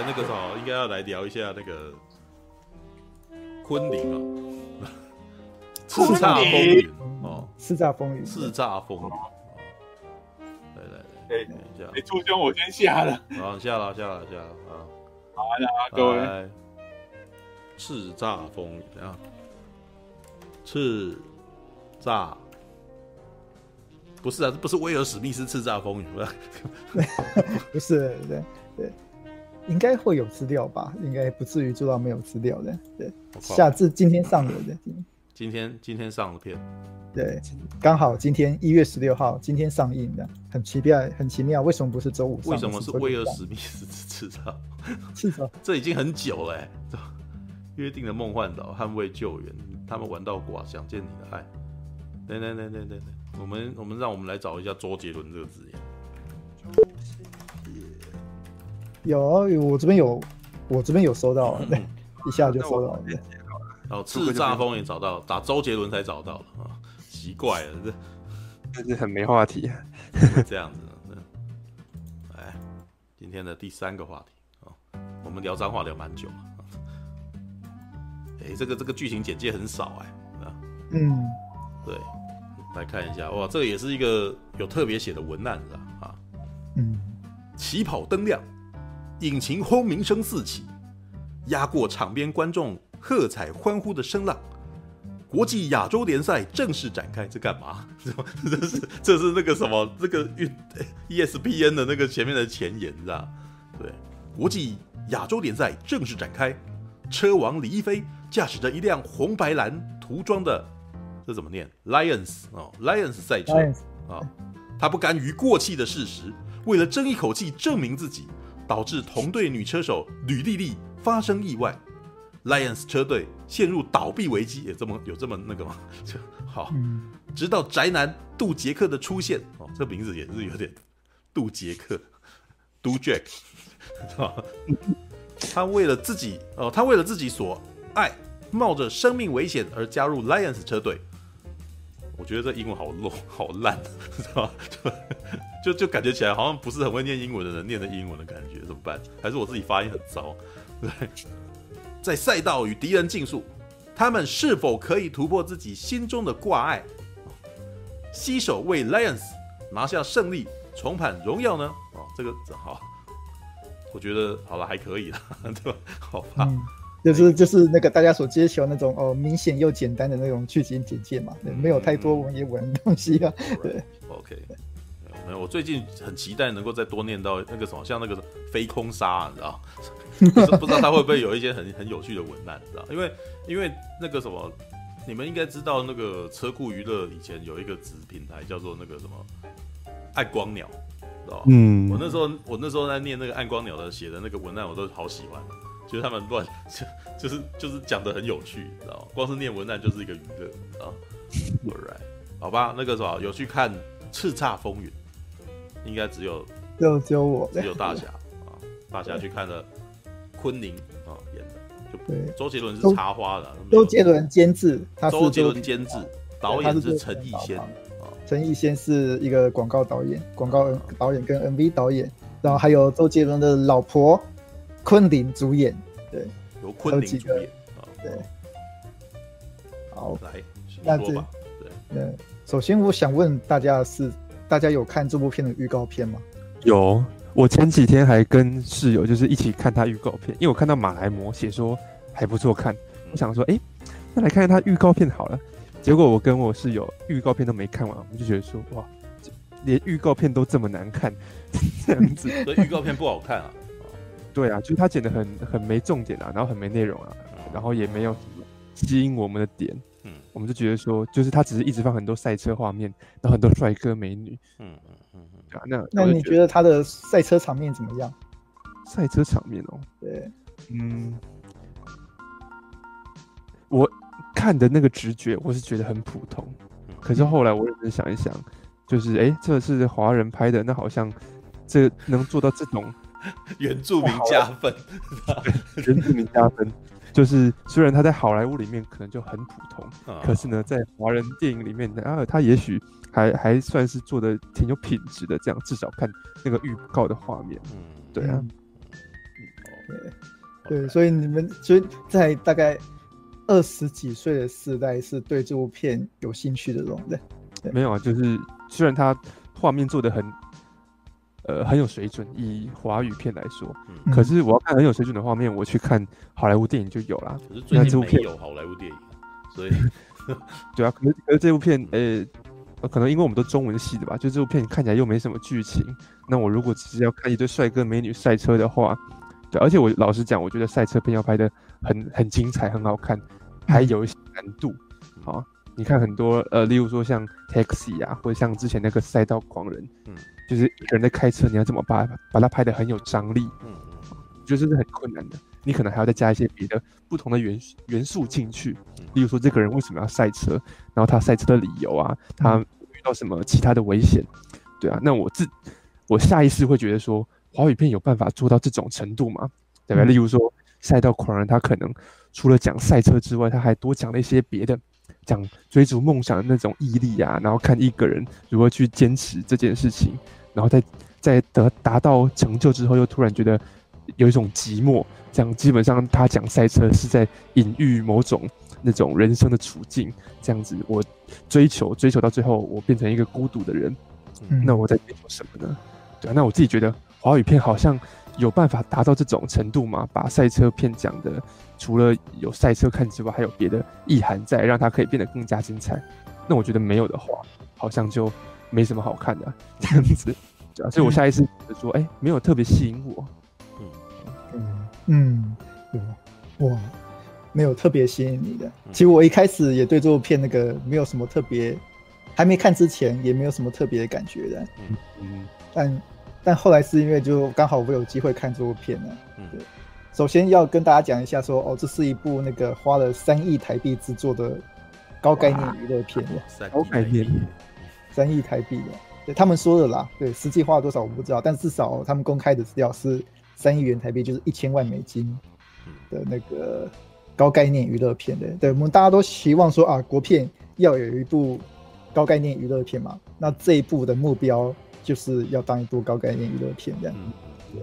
来那个什么，应该要来聊一下那个昆凌啊，叱咤风云哦，叱咤风云，叱咤风云。来来来，等一下，哎，朱兄，我先下了。好，下了下了下了啊！好了，各位，叱咤风云怎样？叱咤。不是啊，这不是威尔史密斯叱咤风云吗？不是，对对，应该会有资料吧？应该不至于做到没有资料的。对，下次今天上的，的今天今天上的片，对，刚好今天一月十六号，今天上映的，很奇妙，很奇妙，为什么不是周五上？为什么是威尔史密斯叱咤？叱咤，这已经很久了，约定的梦幻岛，捍卫救援，他们玩到寡，想见你的爱，对对对对对对。我们我们让我们来找一下周杰伦这个字眼。有啊，我这边有，我这边有收到，对，一下就收到了。哦，叱咤风云找到，打周杰伦才找到了啊，奇怪了，这 但是很没话题，这样子。哎，今天的第三个话题啊，我们聊脏话聊蛮久了。哎，这个这个剧情简介很少哎，啊，嗯，对。来看一下哇，这个也是一个有特别写的文案的啊。嗯，起跑灯亮，引擎轰鸣声四起，压过场边观众喝彩欢呼的声浪。国际亚洲联赛正式展开，这干嘛？这是这是那个什么？这个运 ESPN 的那个前面的前言，是吧？对，国际亚洲联赛正式展开，车王李一飞驾驶着一辆红白蓝涂装的。这怎么念？Lions 哦，Lions 赛车啊，他不甘于过气的事实，为了争一口气证明自己，导致同队女车手吕丽丽发生意外，Lions 车队陷入倒闭危机。也这么有这么那个吗？就好，直到宅男杜杰克的出现哦，这名字也是有点杜杰克，杜 Jack 是吧？他为了自己哦，他为了自己所爱，冒着生命危险而加入 Lions 车队。我觉得这英文好 low 好烂，知道吧？就就就感觉起来好像不是很会念英文的人念的英文的感觉，怎么办？还是我自己发音很糟？对，在赛道与敌人竞速，他们是否可以突破自己心中的挂碍，携手为 Lions 拿下胜利，重返荣耀呢？哦，这个好，我觉得好了，还可以了，对吧？好吧。嗯就是就是那个大家所追求那种哦，明显又简单的那种剧情简介嘛，对，没有太多文言文的东西啊。对，OK，没有，我最近很期待能够再多念到那个什么，像那个飞空沙，你知道？不 知不知道他会不会有一些很很有趣的文案，你知道？因为因为那个什么，你们应该知道那个车库娱乐以前有一个子平台叫做那个什么暗光鸟，知道嗯，我那时候我那时候在念那个暗光鸟的写的那个文案，我都好喜欢。就是他们乱，就 就是就是讲的很有趣，知道吗？光是念文案就是一个娱乐啊。Alright，好吧，那个什么有去看《叱咤风云》，应该只有只有只有我，只有大侠啊，大侠去看了昆凌啊演的，就对。周杰伦是插花的，周杰伦监制，他周杰伦监制，导演是陈逸仙啊。陈逸仙是一个广告导演，广告导演跟 MV 导演，然后还有周杰伦的老婆。昆凌主演，对，由昆凌主演啊，对，好，来，那这，对，对，首先我想问大家的是，大家有看这部片的预告片吗？有，我前几天还跟室友就是一起看他预告片，因为我看到马来模写说还不错看，我想说，哎、欸，那来看看他预告片好了。结果我跟我室友预告片都没看完，我们就觉得说，哇，连预告片都这么难看，这样子，所以预告片不好看啊。对啊，就是他剪的很很没重点啊，然后很没内容啊，然后也没有吸引我们的点，嗯，我们就觉得说，就是他只是一直放很多赛车画面，然后很多帅哥美女，嗯嗯嗯嗯，啊，那那你觉得他的赛车场面怎么样？赛车场面哦，对，嗯，我看的那个直觉，我是觉得很普通，可是后来我认真想一想，就是哎，这是华人拍的，那好像这能做到这种。原住民加分，原住民加分，就是虽然他在好莱坞里面可能就很普通，哦、可是呢，在华人电影里面，啊，他也许还还算是做的挺有品质的。这样至少看那个预告的画面，嗯，对啊，对，所以你们所以在大概二十几岁的时代是对这部片有兴趣的，对对。没有啊，就是虽然他画面做的很，呃，很有水准，以华语片来说，嗯、可是我要看很有水准的画面，我去看好莱坞电影就有啦。可是最近没有好莱坞电影，所以 对啊，可是可是这部片，呃，可能因为我们都中文系的吧，就这部片看起来又没什么剧情。那我如果只是要看一堆帅哥美女赛车的话，对，而且我老实讲，我觉得赛车片要拍的很很精彩、很好看，还有一些难度。好、啊，你看很多呃，例如说像 Taxi 啊，或者像之前那个赛道狂人，嗯。就是一个人在开车，你要怎么把把它拍的很有张力？嗯嗯，我觉得这是很困难的。你可能还要再加一些别的不同的元元素进去，例如说这个人为什么要赛车，然后他赛车的理由啊，他遇到什么其他的危险，对啊。那我自我下意识会觉得说，华语片有办法做到这种程度吗？对吧？例如说赛道狂人，他可能除了讲赛车之外，他还多讲了一些别的。讲追逐梦想的那种毅力啊，然后看一个人如何去坚持这件事情，然后在在得达到成就之后，又突然觉得有一种寂寞。这样基本上他讲赛车是在隐喻某种那种人生的处境。这样子，我追求追求到最后，我变成一个孤独的人。嗯、那我在追求什么呢？对啊，那我自己觉得华语片好像有办法达到这种程度吗？把赛车片讲的。除了有赛车看之外，还有别的意涵在，让它可以变得更加精彩。那我觉得没有的话，好像就没什么好看的、啊、这样子。对啊，所以我下意识觉得说，哎、欸，没有特别吸引我。嗯。嗯。有哇，没有特别吸引你的。其实我一开始也对。这部片那个没有什么特别，还没看之前也没有什么特别的感觉的。嗯嗯，但但后来是因为就刚好我有机会看这部片了。嗯，对。首先要跟大家讲一下说，说哦，这是一部那个花了三亿台币制作的高概念娱乐片，高概念，三亿台币的，对他们说的啦，对，实际花了多少我不知道，但至少他们公开的资料是三亿元台币，就是一千万美金的那个高概念娱乐片的，对，我们大家都希望说啊，国片要有一部高概念娱乐片嘛，那这一部的目标就是要当一部高概念娱乐片这样。对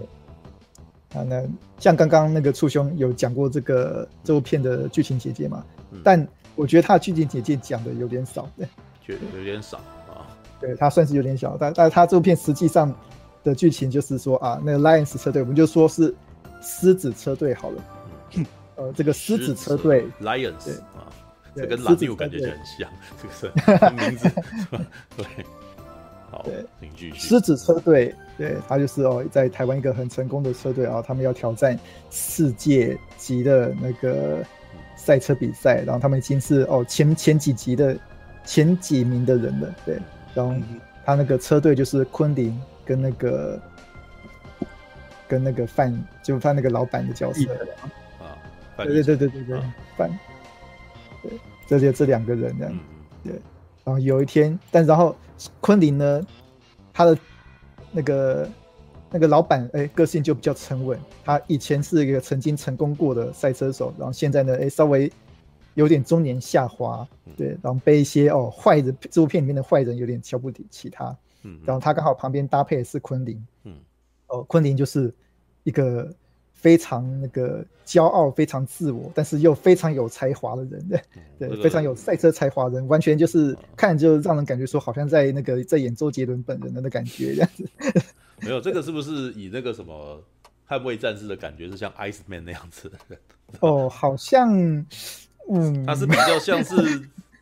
啊，那像刚刚那个畜兄有讲过这个这部片的剧情简介嘛？嗯、但我觉得他的剧情简介讲的有点少，对，觉得有点少啊。对，他算是有点小，但但是他这部片实际上的剧情就是说啊，那个 Lions 车队，我们就说是狮子车队好了。嗯、呃，这个狮子车队 Lions 对啊，这跟蓝牛感觉就很像，这个是 名字对。好，对，请继续。狮子车队，对，他就是哦，在台湾一个很成功的车队啊，他们要挑战世界级的那个赛车比赛，然后他们已经是哦前前几级的前几名的人了，对，然后他那个车队就是昆凌跟那个跟那个范，就是他那个老板的角色。啊，对对对对对对，范，对，这就这两个人这样，对。然后有一天，但然后昆凌呢，他的那个那个老板哎，个性就比较沉稳。他以前是一个曾经成功过的赛车手，然后现在呢，哎，稍微有点中年下滑，对，然后被一些哦坏人，这部片里面的坏人有点瞧不起他。嗯，然后他刚好旁边搭配的是昆凌，嗯，哦，昆凌就是一个。非常那个骄傲，非常自我，但是又非常有才华的人，对，对，非常有赛车才华的人，完全就是看就让人感觉说，好像在那个在演周杰伦本人的那感觉这样子。没有，这个是不是以那个什么捍卫战士的感觉是像 Ice Man 那样子？哦，好像，嗯，他是比较像是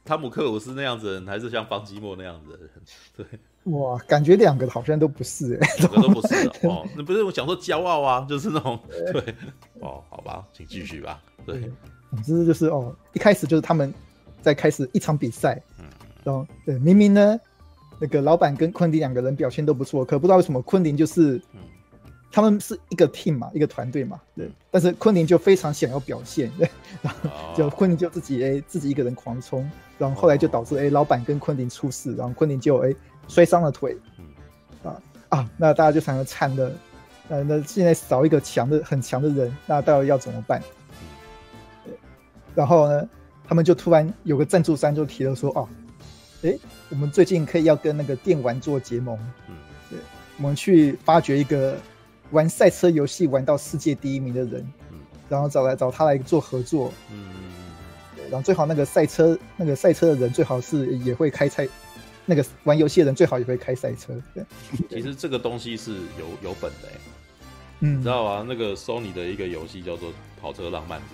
汤姆克鲁斯那样子的人，还是像方基莫那样子的人？对。哇，感觉两个好像都不是哎、欸，两个都不是哦。那不是我想说骄傲啊，就是那种对，对哦，好吧，请继续吧。对，总之就是哦，一开始就是他们在开始一场比赛，嗯，然后对，明明呢，那个老板跟昆凌两个人表现都不错，可不知道为什么昆凌就是，嗯，他们是一个 team 嘛，一个团队嘛，对，但是昆凌就非常想要表现，对，然后就昆凌就自己哎、欸、自己一个人狂冲，然后后来就导致哎、欸、老板跟昆凌出事，然后昆凌就哎。欸摔伤了腿，啊啊！那大家就想着惨了，呃，那现在少一个强的、很强的人，那到底要怎么办？然后呢，他们就突然有个赞助商就提了说，哦，诶，我们最近可以要跟那个电玩做结盟，嗯，对，我们去发掘一个玩赛车游戏玩到世界第一名的人，嗯。然后找来找他来做合作，嗯。对然后最好那个赛车那个赛车的人最好是也会开赛，那个玩游戏的人最好也会开赛车，对，其实这个东西是有有本的、欸，嗯，你知道吗？那个 Sony 的一个游戏叫做《跑车浪漫旅》，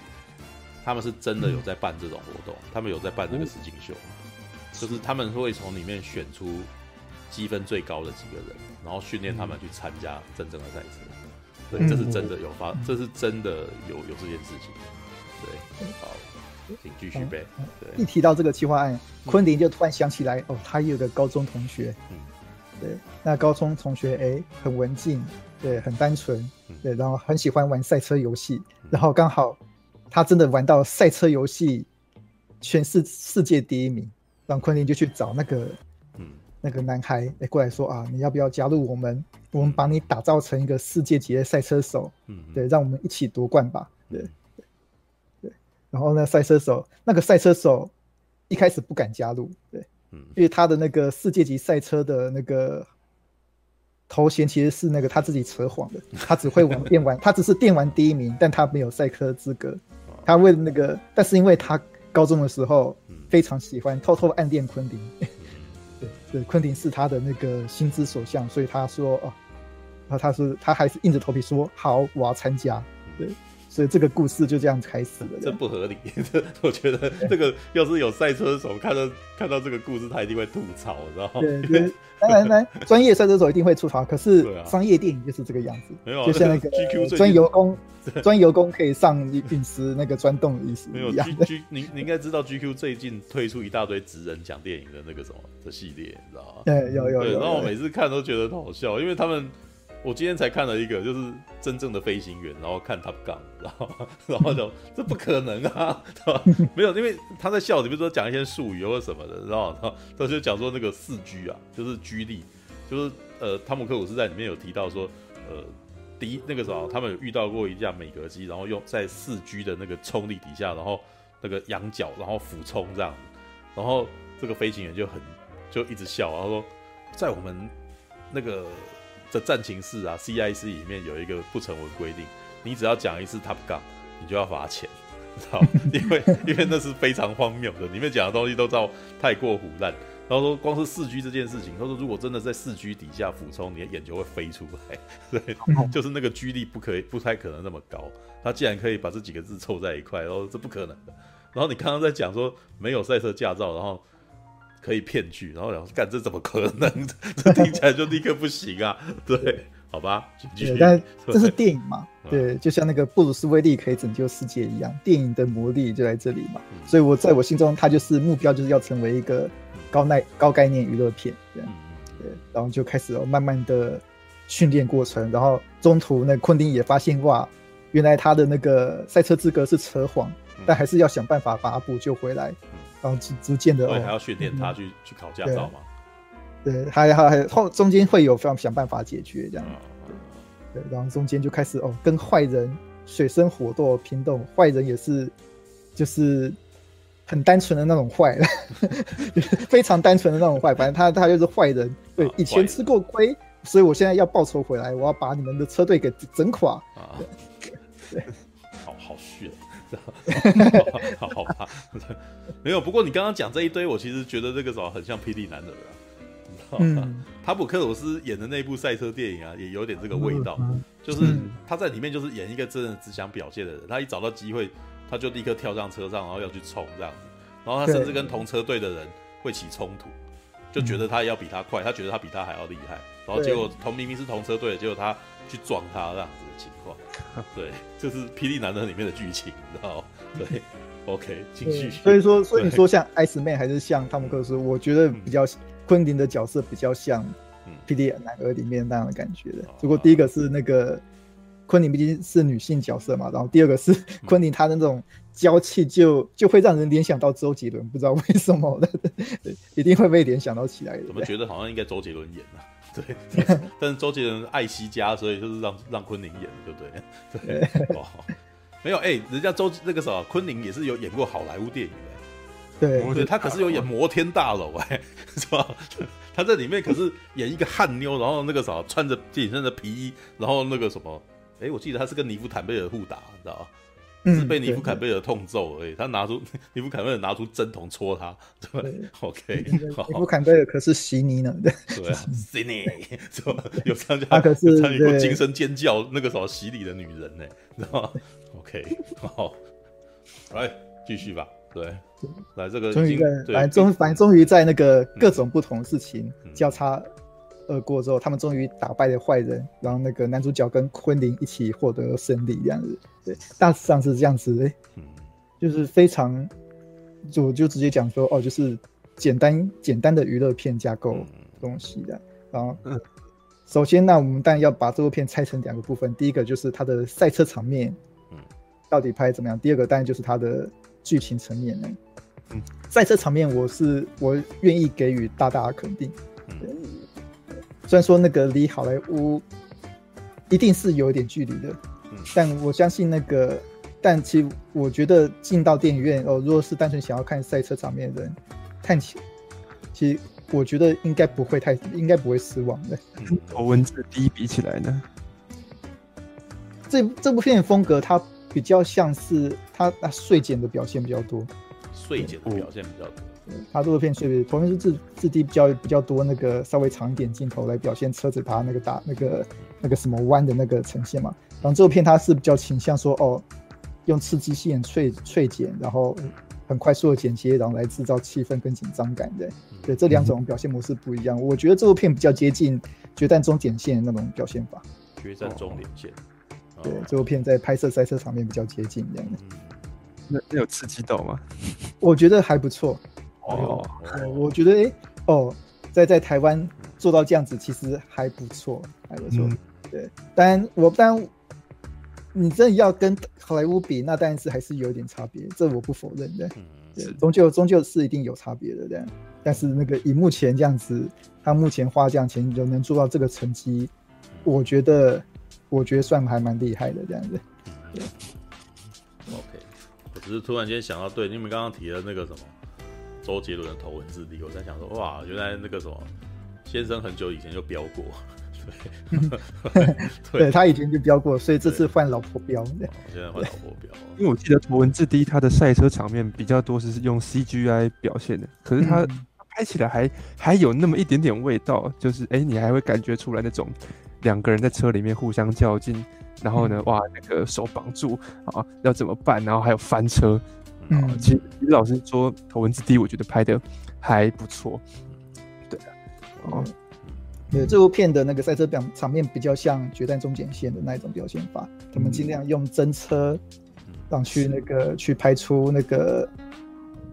他们是真的有在办这种活动，他们有在办这个实景秀，就是他们会从里面选出积分最高的几个人，然后训练他们去参加真正的赛车。对，这是真的有发，这是真的有有这件事情。对，好，请继续呗。对，一提到这个企划案，昆凌就突然想起来，哦，他有个高中同学，嗯，对，那高中同学哎，很文静，对，很单纯，对，然后很喜欢玩赛车游戏，然后刚好他真的玩到赛车游戏全是世界第一名，让昆凌就去找那个，嗯，那个男孩哎过来说啊，你要不要加入我们？我们把你打造成一个世界级的赛车手，嗯，对，让我们一起夺冠吧，对。然后呢，赛车手那个赛车手一开始不敢加入，对，嗯，因为他的那个世界级赛车的那个头衔其实是那个他自己扯谎的，他只会玩电玩，他只是电玩第一名，但他没有赛车资格。他为了那个，但是因为他高中的时候非常喜欢，偷偷暗恋昆凌，对，对，昆凌是他的那个心之所向，所以他说哦。然后他是，他还是硬着头皮说好，我要参加。对，所以这个故事就这样开始了。这不合理，这 我觉得这个要是有赛车手看到看到这个故事，他一定会吐槽，知道吗？对 对，当然呢，专业赛车手一定会吐槽。可是商业电影就是这个样子，没有，就像那个钻油工，专油工可以上陨石那个钻洞的意思。没有 G G，您您应该知道 GQ 最近推出一大堆职人讲电影的那个什么的系列，你知道吗？对，有有有。然后我每次看都觉得好笑，因为他们。我今天才看了一个，就是真正的飞行员，然后看 Top Gun，然后 然后就这不可能啊，对吧？没有，因为他在笑，你比如说讲一些术语或者什么的，然后他就讲说那个四 G 啊，就是 G 力，就是呃，汤姆克鲁斯在里面有提到说，呃，第一那个时候他们有遇到过一架美格机，然后用在四 G 的那个冲力底下，然后那个仰角，然后俯冲这样，然后这个飞行员就很就一直笑，然后说在我们那个。这战情室啊，CIC 里面有一个不成文规定，你只要讲一次 Top Gun，你就要罚钱，知道？因为因为那是非常荒谬的，里面讲的东西都叫太过唬烂。然后说光是四 G 这件事情，他说如果真的在四 G 底下俯冲，你的眼球会飞出来，对，就是那个 G 力不可以，不太可能那么高。他竟然可以把这几个字凑在一块，然后这不可能的。然后你刚刚在讲说没有赛车驾照，然后。可以骗局，然后然后干这怎么可能？这听起来就立刻不行啊！对，好吧，对，但这是电影嘛？对，就像那个布鲁斯威利可以拯救世界一样，电影的魔力就在这里嘛。所以我在我心中，他就是目标，就是要成为一个高耐高概念娱乐片。对，然后就开始慢慢的训练过程，然后中途那昆汀也发现哇，原来他的那个赛车资格是扯谎，但还是要想办法把他补救回来。然后逐逐渐的，对，还要训练他去、嗯、去考驾照嘛？对，还还还后中间会有非常想办法解决这样，对，对，然后中间就开始哦，跟坏人水深火热拼斗，坏人也是就是很单纯的那种坏，非常单纯的那种坏，反正他他就是坏人，对，以前吃过亏，所以我现在要报仇回来，我要把你们的车队给整垮啊！对，好好炫。好好吧，没有。不过你刚刚讲这一堆，我其实觉得这个时候很像霹雳男儿啊，你知道吗？嗯，汤姆克鲁斯演的那部赛车电影啊，也有点这个味道，就是他在里面就是演一个真的只想表现的人，他一找到机会，他就立刻跳上车上，然后要去冲这样子，然后他甚至跟同车队的人会起冲突，就觉得他要比他快，他觉得他比他还要厉害，然后结果同明明是同车队，结果他去撞他这样子的情况。对，就是《霹雳男儿》里面的剧情，你知道吗？对，OK，继续。所以说，所以你说像 Ice Man 还是像汤姆克鲁斯，我觉得比较昆凌的角色比较像《霹雳男儿》里面那样的感觉的。不过第一个是那个昆凌毕竟是女性角色嘛，然后第二个是昆凌她那种娇气，就就会让人联想到周杰伦，不知道为什么 的，一定会被联想到起来的。怎么觉得好像应该周杰伦演呢？对，但是周杰伦爱惜家，所以就是让让昆凌演，对不对？对，哦，没有，哎、欸，人家周那个什么，昆凌也是有演过好莱坞电影的，对，对，他可是有演摩天大楼哎、欸，是吧？他在里面可是演一个汉妞，然后那个啥穿着紧身的皮衣，然后那个什么，哎，我记得他是跟尼夫坦贝尔互打，你知道吗？嗯、是被尼夫坎贝尔痛揍而已。他拿出 尼夫坎贝尔拿出针筒戳他，对，OK。尼夫坎贝尔可是悉尼呢，对，悉尼是吧？有参加，他可是参与过惊声尖叫那个什么洗礼的女人呢，知道吗？OK，好，来继续吧。对，来这个终于在，反正终反正终于在那个各种不同的事情交叉而过之后，他们终于打败了坏人，然后那个男主角跟昆凌一起获得胜利，这样子。对，大致上是这样子，哎，就是非常，就就直接讲说，哦，就是简单简单的娱乐片架构东西的。然后，嗯首先，那我们当然要把这部片拆成两个部分，第一个就是它的赛车场面，到底拍怎么样？第二个当然就是它的。剧情层面呢，嗯，赛车场面我是我愿意给予大大的肯定。嗯，虽然说那个离好莱坞一定是有一点距离的，嗯，但我相信那个，但其实我觉得进到电影院哦，如果是单纯想要看赛车场面的人，看起，其实我觉得应该不会太，应该不会失望的。嗯，和文字第一比起来呢，这这部片的风格它。比较像是它啊碎剪的表现比较多，碎剪的表现比较多。他这个片是同样是质质地比较比较多那个稍微长一点镜头来表现车子它那个打那个那个什么弯的那个呈现嘛。然后这部片它是比较倾向说哦，用刺激性脆脆剪，然后很快速的剪接，然后来制造气氛跟紧张感的。对，这两种表现模式不一样。我觉得这部片比较接近《决战终点线》那种表现法。决战终点线。对，这部片在拍摄赛车场面比较接近这样的。那那有刺激到吗？我觉得还不错。哦，我觉得哎、欸，哦，在在台湾做到这样子，其实还不错，还不错。嗯、对，当然我当然你真的要跟好莱坞比，那当然是还是有点差别，这我不否认的。对，终究终究是一定有差别的这样。但是那个以目前这样子，他目前花这样钱就能做到这个成绩，我觉得。我觉得算还蛮厉害的这样子。对，OK，我只是突然间想到，对，你们刚刚提的那个什么周杰伦的头文字 D，我在想说，哇，原来那个什么先生很久以前就飙过，对，对，对他以前就飙过，所以这次换老婆飙。对，现在换老婆飙，因为我记得头文字 D 他的赛车场面比较多是用 CGI 表现的，可是他拍起来还还有那么一点点味道，就是哎，你还会感觉出来那种。两个人在车里面互相较劲，然后呢，嗯、哇，那个手绑住啊，要怎么办？然后还有翻车。嗯，其实老实说，头文字 D 我觉得拍的还不错。对啊，哦，对，这部片的那个赛车表场面比较像《决战终点线》的那一种表现法，他们尽量用真车让去那个去拍出那个。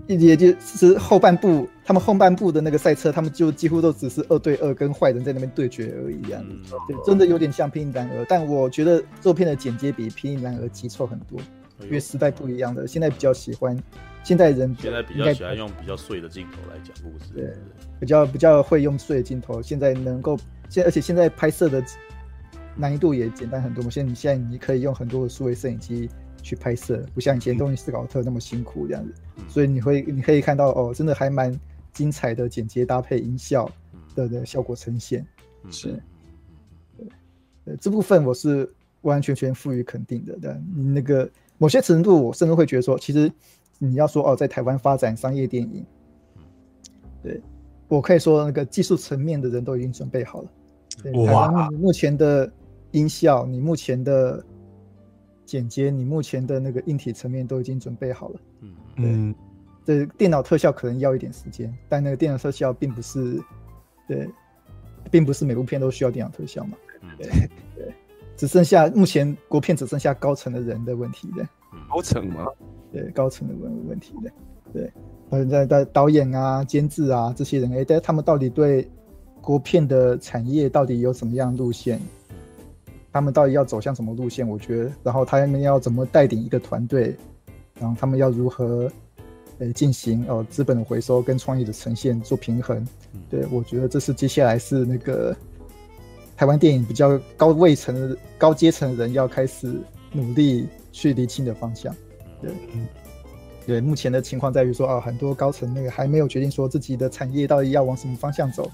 也就是后半部，他们后半部的那个赛车，他们就几乎都只是二对二跟坏人在那边对决而已，啊，对，真的有点像《拼命男儿》，但我觉得这片的剪接比《拼命男儿》急凑很多，因为时代不一样的，现在比较喜欢，现在人现在比较喜欢用比较碎的镜头来讲故事，对，比较比较会用碎的镜头，现在能够现而且现在拍摄的难易度也简单很多嘛，现在你现在你可以用很多的数位摄影机。去拍摄，不像以前东尼斯考特那么辛苦这样子，嗯、所以你会你可以看到哦，真的还蛮精彩的剪接搭配音效的的效果呈现，嗯、是，对，这部分我是完完全全赋予肯定的。但你那个某些程度，我甚至会觉得说，其实你要说哦，在台湾发展商业电影，对，我可以说那个技术层面的人都已经准备好了。对，台湾目前的音效，你目前的。剪接，你目前的那个硬体层面都已经准备好了。嗯对，这电脑特效可能要一点时间，但那个电脑特效并不是，对，并不是每部片都需要电脑特效嘛。对对，只剩下目前国片只剩下高层的人的问题的。高层吗？对，高层的问问题的。对，呃，在在导演啊、监制啊这些人，哎，但他们到底对国片的产业到底有什么样的路线？他们到底要走向什么路线？我觉得，然后他们要怎么带领一个团队，然后他们要如何，呃，进行哦资本的回收跟创意的呈现做平衡。对，我觉得这是接下来是那个台湾电影比较高位层的高阶层的人要开始努力去厘清的方向。对，对，目前的情况在于说，啊，很多高层那个还没有决定说自己的产业到底要往什么方向走。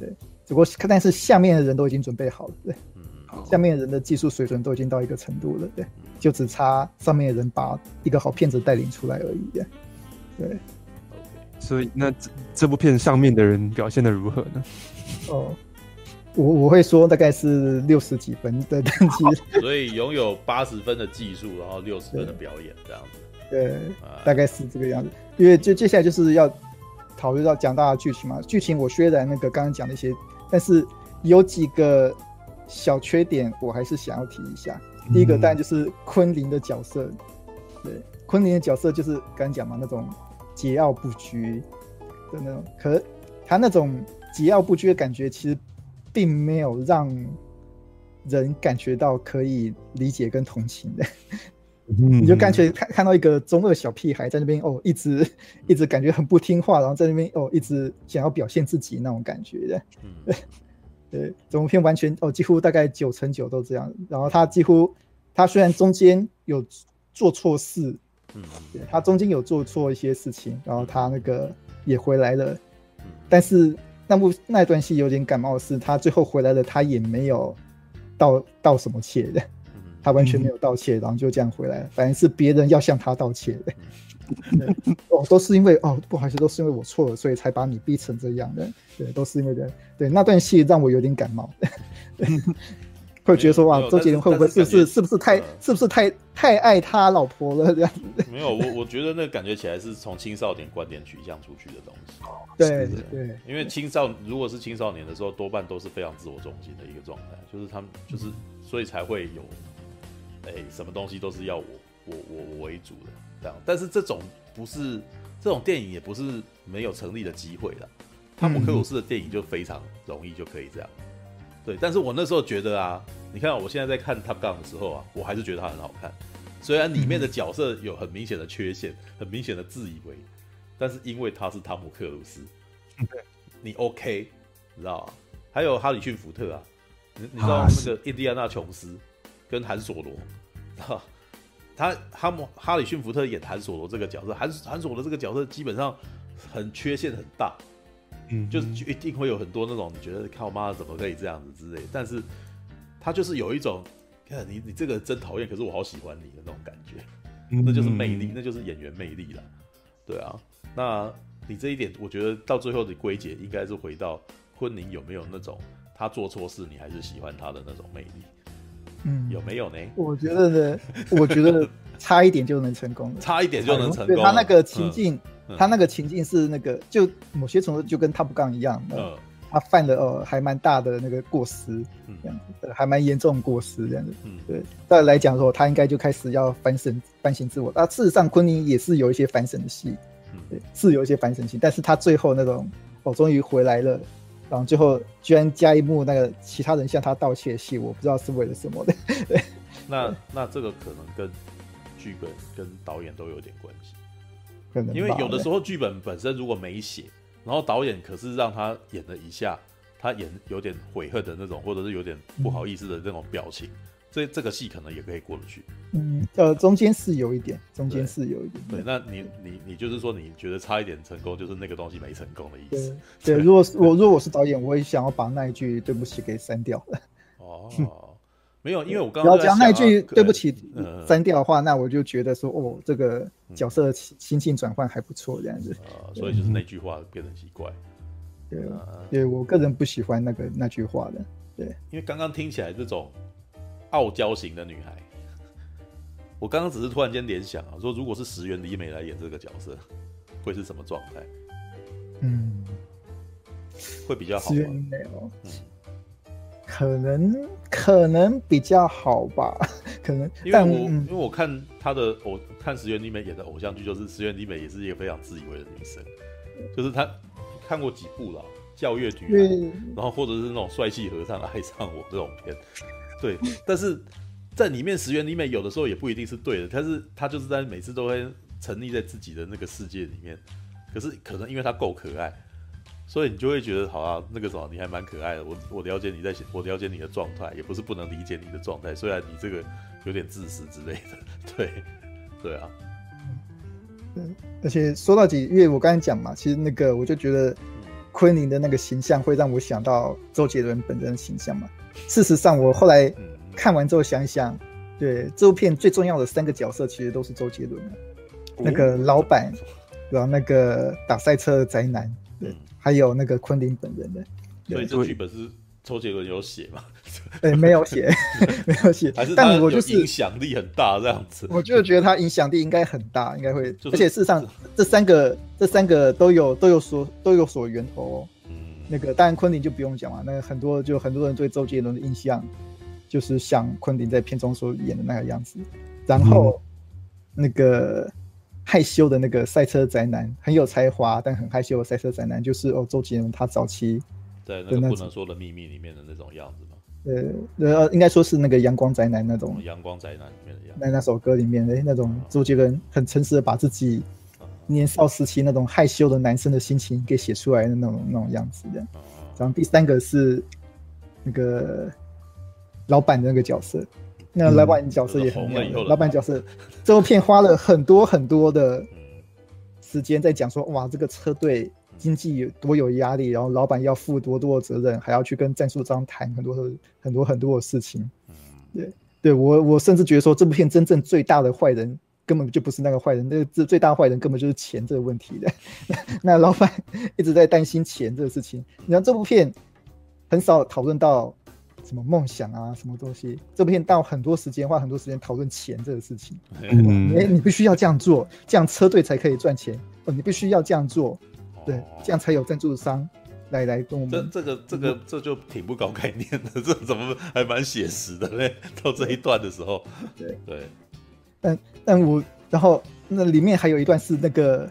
对，只不过但是下面的人都已经准备好了，对，下面的人的技术水准都已经到一个程度了，对，就只差上面的人把一个好片子带领出来而已。对，对。所以那这这部片上面的人表现的如何呢？哦。我我会说大概是六十几分的等级，所以拥有八十分的技术，然后六十分的表演这样子。对，对大概是这个样子。因为就接下来就是要考虑到讲到剧情嘛，剧情我虽然那个刚刚讲那些，但是有几个小缺点我还是想要提一下。第一个当然就是昆凌的角色，对，昆凌的角色就是刚刚讲嘛，那种桀骜不拘的那种，可他那种桀骜不拘的感觉其实。并没有让人感觉到可以理解跟同情的，你就干脆看看到一个中二小屁孩在那边哦，一直 一直感觉很不听话，然后在那边哦，一直想要表现自己那种感觉的。对，对，整部片完全哦，几乎大概九成九都这样。然后他几乎他虽然中间有做错事，嗯，对，他中间有做错一些事情，然后他那个也回来了，但是。那部那段戏有点感冒的是，他最后回来了，他也没有道道什么歉的，他完全没有道歉，然后就这样回来了。反正是别人要向他道歉的，哦，都是因为哦，不好意思，都是因为我错了，所以才把你逼成这样的。对，都是因为的。对，那段戏让我有点感冒。会觉得说哇，周杰伦会不会是不是是不是太是不是太太爱他老婆了这样子？没有，我我觉得那感觉起来是从青少年观点取向出去的东西。对对，因为青少如果是青少年的时候，多半都是非常自我中心的一个状态，就是他们就是所以才会有，哎，什么东西都是要我我我我为主的这样。但是这种不是这种电影也不是没有成立的机会的。汤姆克鲁斯的电影就非常容易就可以这样。对，但是我那时候觉得啊，你看我现在在看 Top Gun 的时候啊，我还是觉得它很好看。虽然里面的角色有很明显的缺陷，很明显的自以为，但是因为他是汤姆克鲁斯，你 OK，你知道吗？还有哈里逊福特啊，你你知道那个印第安纳琼斯跟韩索罗，哈，他哈姆哈里逊福特演韩索罗这个角色，韩韩索罗这个角色基本上很缺陷很大。嗯，就是就一定会有很多那种你觉得看我妈怎么可以这样子之类，但是他就是有一种看你你这个真讨厌，可是我好喜欢你的那种感觉，那就是魅力，那就是演员魅力了。对啊，那你这一点，我觉得到最后的归结应该是回到昆凌有没有那种他做错事你还是喜欢他的那种魅力，嗯，有没有呢？我觉得呢，我觉得差一点就能成功，差一点就能成功，他那个情境。嗯他那个情境是那个，就某些程度就跟 Top Gun 一样，嗯，他犯了呃还蛮大的那个过失，嗯，这样子，还蛮严重的过失这样子，嗯，对，再来讲说他应该就开始要反省反省自我，啊，事实上昆凌也是有一些反省的戏，嗯，对，是有一些反省戏，但是他最后那种哦终于回来了，然后最后居然加一幕那个其他人向他道歉的戏，我不知道是为了什么的，对，那那这个可能跟剧本跟导演都有点关系。因为有的时候剧本本身如果没写，然后导演可是让他演了一下，他演有点悔恨的那种，或者是有点不好意思的那种表情，嗯、这这个戏可能也可以过得去。嗯，呃，中间是有一点，中间是有一点。对，对那你你你就是说你觉得差一点成功，就是那个东西没成功的意思。对，对如果是 我如果我是导演，我也想要把那一句对不起给删掉。哦。没有，因为我刚刚要讲那句对不起删掉的话，那我就觉得说，哦，这个角色心境转换还不错，这样子。啊，所以就是那句话变得奇怪。对，对我个人不喜欢那个那句话的。对，因为刚刚听起来这种傲娇型的女孩，我刚刚只是突然间联想啊，说如果是石原里美来演这个角色，会是什么状态？嗯，会比较好。石原里美哦。嗯。可能可能比较好吧，可能因为我因为我看他的偶看石原里美演的偶像剧，就是石原里美也是一个非常自以为的女生，就是她看过几部了，《教乐女孩》，然后或者是那种帅气和尚爱上我这种片，对，但是在里面石原里美有的时候也不一定是对的，但是她就是在每次都会沉溺在自己的那个世界里面，可是可能因为她够可爱。所以你就会觉得，好啊，那个什么，你还蛮可爱的。我我了解你在，我了解你的状态，也不是不能理解你的状态。虽然你这个有点自私之类的，对，对啊。对，而且说到底，因为我刚才讲嘛，其实那个我就觉得昆凌的那个形象会让我想到周杰伦本人的形象嘛。事实上，我后来看完之后想一想，对这部片最重要的三个角色其实都是周杰伦，那个老板，然后那个打赛车的宅男，对，还有那个昆凌本人的。所以这剧本是。周杰伦有写吗？对、欸，没有写，没有写。还是但我就是影响力很大这样子。我就觉得他影响力应该很大，应该会。而且事实上，这三个这三个都有都有所都有所源头哦。嗯。那个当然昆凌就不用讲了，那个很多就很多人对周杰伦的印象，就是像昆凌在片中所演的那个样子。然后那个害羞的那个赛车宅男，很有才华但很害羞的赛车宅男，就是哦周杰伦他早期。在那个不能说的秘密里面的那种样子吗？呃，呃，应该说是那个阳光宅男那种。阳光宅男里面的样子。那那首歌里面的那种周杰伦很诚实的把自己年少时期那种害羞的男生的心情给写出来的那种那种样子的。然后第三个是那个老板的那个角色，那、老板角色也很美。老板角色这部片花了很多很多的时间在讲说，哇，这个车队。经济有多有压力，然后老板要负多多的责任，还要去跟赞助商谈很多很多很多的事情。对，对我我甚至觉得说，这部片真正最大的坏人根本就不是那个坏人，那个最最大的坏人根本就是钱这个问题的。那老板一直在担心钱这个事情。你看这部片很少讨论到什么梦想啊，什么东西。这部片到很多时间花很多时间讨论钱这个事情。嗯，哎，你必须要这样做，这样车队才可以赚钱。哦，你必须要这样做。对，这样才有赞助商来来跟我们。这这个这个这就挺不搞概念的，这怎么还蛮写实的嘞？到这一段的时候，对对。但但我然后那里面还有一段是那个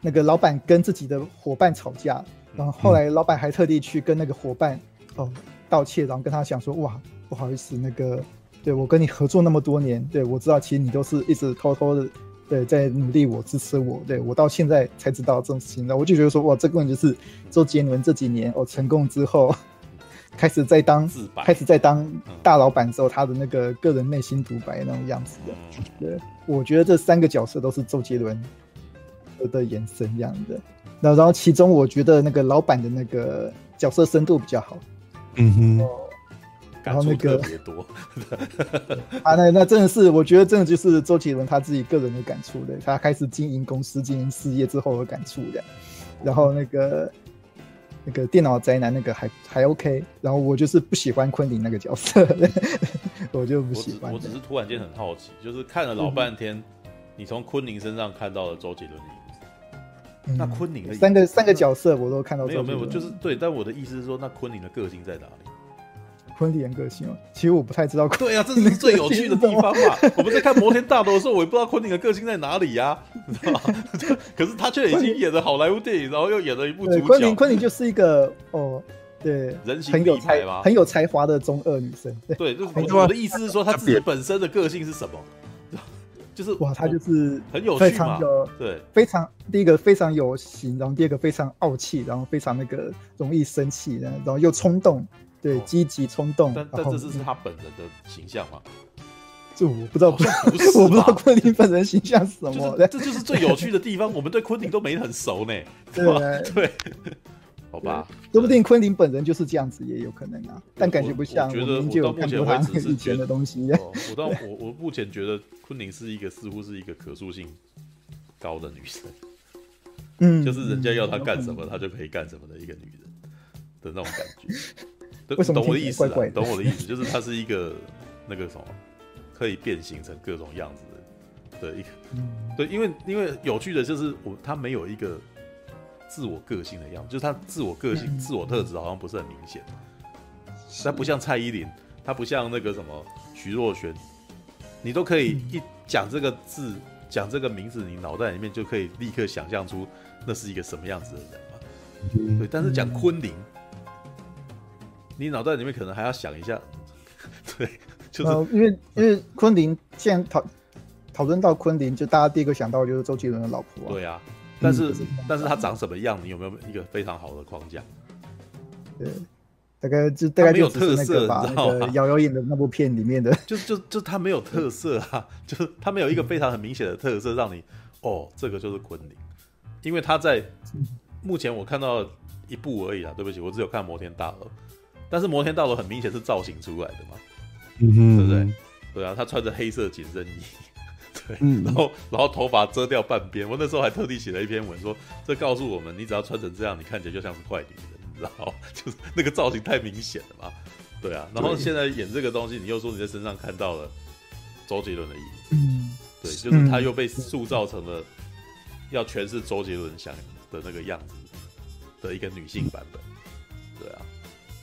那个老板跟自己的伙伴吵架，然后后来老板还特地去跟那个伙伴哦道歉，然后跟他讲说哇不好意思，那个对我跟你合作那么多年，对我知道其实你都是一直偷偷的。对，在努力，我支持我，对我到现在才知道这种事情，那我就觉得说，哇，这根本就是周杰伦这几年哦成功之后，开始在当开始在当大老板之后，他的那个个人内心独白那种样子的。对，我觉得这三个角色都是周杰伦的延伸一样的。那然后其中我觉得那个老板的那个角色深度比较好。嗯哼。然后那个特别多 啊，那那真的是，我觉得真的就是周杰伦他自己个人的感触的，他开始经营公司、经营事业之后的感触的。然后那个那个电脑宅男那个还还 OK，然后我就是不喜欢昆凌那个角色，我就不喜欢我。我只是突然间很好奇，就是看了老半天，嗯、你从昆凌身上看到了周杰伦的影子。嗯、那昆凌的三个三个角色我都看到，没有没有，就是对。但我的意思是说，那昆凌的个性在哪里？昆凌个性哦，其实我不太知道。对呀、啊，这是最有趣的地方嘛。我们在看《摩天大楼》的时候，我也不知道昆凌的个性在哪里呀、啊，你知道吗？可是他却已经演了好莱坞电影，然后又演了一部主角。昆凌，昆凌就是一个哦，对，人形立牌嘛，很有才华的中二女生。对，对就是我的意思是说，她自己本身的个性是什么？就是哇，他就是很有趣嘛。对，非常第一个非常有型，然后第二个非常傲气，然后非常那个容易生气，然后又冲动。对，积极冲动，但但这是是他本人的形象嘛？这我不知道，不是，我不知道昆凌本人形象是什么。这就是最有趣的地方，我们对昆凌都没很熟呢。对 对，好吧，说不定昆凌本人就是这样子，也有可能啊。但感觉不像，我觉得我到目前为止是以前的东西。我到我我目前觉得昆凌是一个似乎是一个可塑性高的女生，嗯，就是人家要她干什么，她就可以干什么的一个女人的那种感觉。懂我的意思，懂我的意思，就是她是一个那个什么，可以变形成各种样子的的一个，对，因为因为有趣的就是我她没有一个自我个性的样子，就是他自我个性、自我特质好像不是很明显，他不像蔡依林，他不像那个什么徐若瑄，你都可以一讲这个字，讲这个名字，你脑袋里面就可以立刻想象出那是一个什么样子的人嘛，对，但是讲昆凌。你脑袋里面可能还要想一下，对，就是、呃、因为因为昆凌现在讨讨论到昆凌，就大家第一个想到的就是周杰伦的老婆啊。对啊，但是、嗯、但是他长什么样？你有没有一个非常好的框架？对，大概就大概就没有特色吧。那个瑶瑶演的那部片里面的，就就就他没有特色啊，就是他没有一个非常很明显的特色，让你哦，这个就是昆凌，因为他在目前我看到一部而已啊，对不起，我只有看摩天大楼，但是摩天大楼很明显是造型出来的嘛，嗯哼，对不对？对啊，他穿着黑色紧身衣，对，嗯。然后然后头发遮掉半边，我那时候还特地写了一篇文说，这告诉我们，你只要穿成这样，你看起来就像是坏女人，你知道，就是那个造型太明显了嘛，对啊，然后现在演这个东西，你又说你在身上看到了周杰伦的影子，嗯，对，就是他又被塑造成了要诠释周杰伦想的那个样子的一个女性版本，对啊，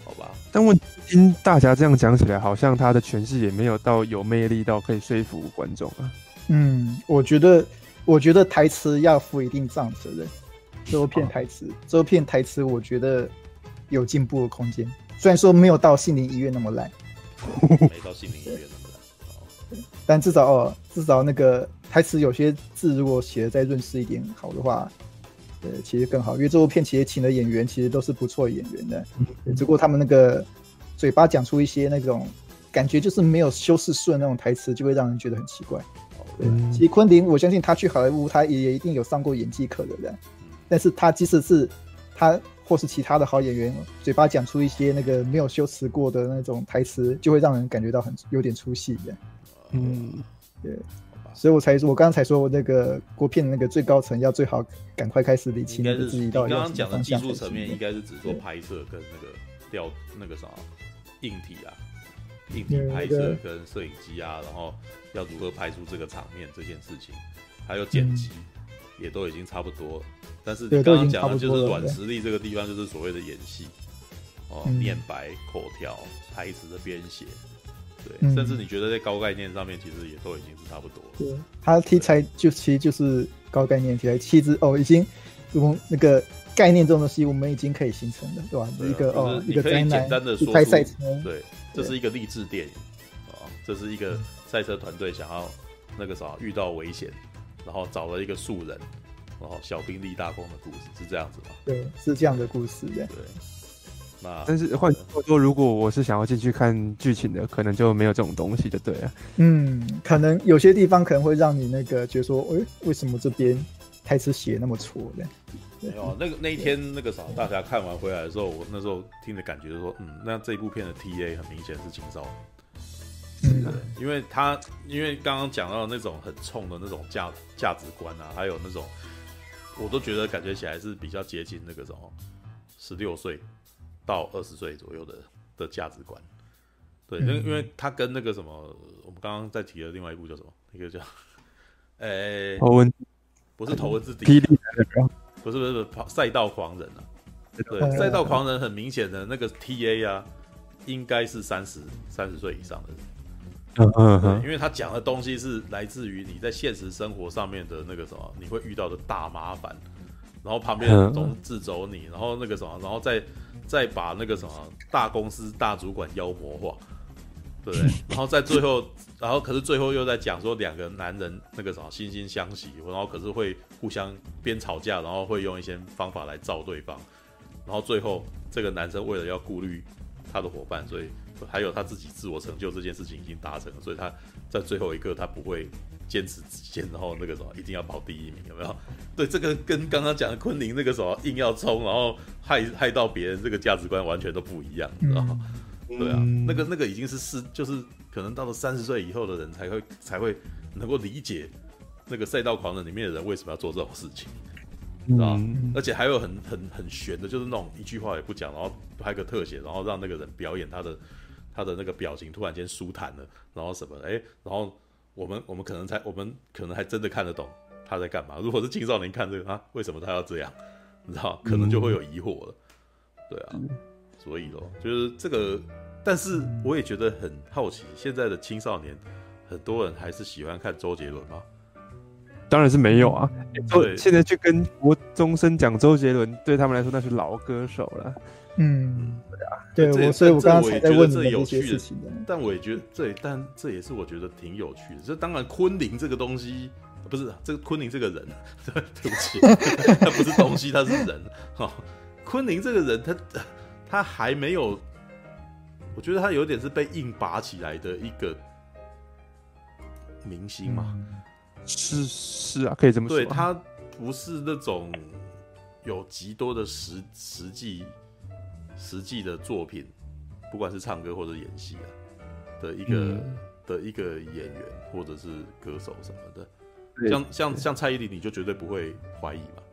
好吧，但问题听大家这样讲起来，好像他的诠释也没有到有魅力到可以说服观众啊。嗯，我觉得，我觉得台词要负一定这样责任。这部片台词，这部片台词，我觉得有进步的空间。虽然说没有到心灵医院那么烂，没到心灵医院那么烂，哦，但至少哦，至少那个台词有些字如果写的再润饰一点好的话，呃，其实更好。因为这部片其实请的演员其实都是不错的演员的，只不过他们那个嘴巴讲出一些那种感觉就是没有修饰顺那种台词，就会让人觉得很奇怪。对，其实昆凌，我相信他去好莱坞，他也一定有上过演技课的人。但是他即使是他或是其他的好演员，嘴巴讲出一些那个没有修辞过的那种台词，就会让人感觉到很有点出戏的。嗯，对，所以我才说，我刚刚才说我那个国片的那个最高层要最好赶快开始理清自己到底要刚刚讲的技术层面，应该是只说拍摄跟那个调那个啥硬体啊，硬体拍摄跟摄影机啊，然后要如何拍出这个场面这件事情，还有剪辑。嗯。也都已经差不多了，但是你刚刚讲的就是软实力这个地方，就是所谓的演戏哦，念白、口条、台词的编写，对，嗯、甚至你觉得在高概念上面，其实也都已经是差不多了。对，它题材就其实就是高概念题材，气质哦，已经从那个概念这种东西，我们已经可以形成了，对吧？对啊、一个哦，你可以简单的说拍赛车，对，这是一个励志电影啊、哦，这是一个赛车团队想要那个啥遇到危险。然后找了一个素人，然后小兵立大功的故事是这样子吗？对，是这样的故事。对，那但是换句话说，如果我是想要进去看剧情的，可能就没有这种东西，就对了。嗯，可能有些地方可能会让你那个觉得说，哎，为什么这边台词写那么错的？没 有，那个那一天那个啥，大家看完回来的时候，我那时候听的感觉就说，嗯，那这一部片的 TA 很明显是青少年。嗯，对，因为他因为刚刚讲到那种很冲的那种价价值观啊，还有那种，我都觉得感觉起来是比较接近那个什么十六岁到二十岁左右的的价值观。对，因为因为他跟那个什么，我们刚刚在提的另外一部叫什么？那个叫，诶，头文，不是头文字 D，不是不是赛道狂人啊。对，赛道狂人很明显的那个 TA 啊，应该是三十三十岁以上的人。嗯嗯嗯，因为他讲的东西是来自于你在现实生活上面的那个什么，你会遇到的大麻烦，然后旁边人都掣肘你，然后那个什么，然后再再把那个什么大公司大主管妖魔化，对不对？然后在最后，然后可是最后又在讲说两个男人那个什么惺惺相惜，然后可是会互相边吵架，然后会用一些方法来照对方，然后最后这个男生为了要顾虑他的伙伴，所以。还有他自己自我成就这件事情已经达成了，所以他在最后一刻他不会坚持己见，然后那个什么一定要跑第一名，有没有？对，这个跟刚刚讲的昆凌那个什么硬要冲，然后害害到别人，这个价值观完全都不一样，你知道吗？嗯、对啊，那个那个已经是是就是可能到了三十岁以后的人才会才会能够理解那个赛道狂人里面的人为什么要做这种事情。啊！而且还有很很很悬的，就是那种一句话也不讲，然后拍个特写，然后让那个人表演他的他的那个表情，突然间舒坦了，然后什么？哎，然后我们我们可能才我们可能还真的看得懂他在干嘛。如果是青少年看这个啊，为什么他要这样？你知道，可能就会有疑惑了。对啊，所以咯，就是这个，但是我也觉得很好奇，现在的青少年很多人还是喜欢看周杰伦吗？当然是没有啊！对，现在去跟国中生讲周杰伦，对他们来说那是老歌手了。嗯，对啊，对，我所以我刚刚才在问这有趣的事情。但我也觉得这，但这也是我觉得挺有趣的。这当然，昆凌这个东西不是这个昆凌这个人，对对不起，他 不是东西，他是人。哈，昆凌这个人，他他还没有，我觉得他有点是被硬拔起来的一个明星嘛。是是啊，可以这么说。对，他不是那种有极多的实实际实际的作品，不管是唱歌或者演戏啊的一个、嗯、的一个演员或者是歌手什么的，像像像蔡依林，你就绝对不会怀疑嘛，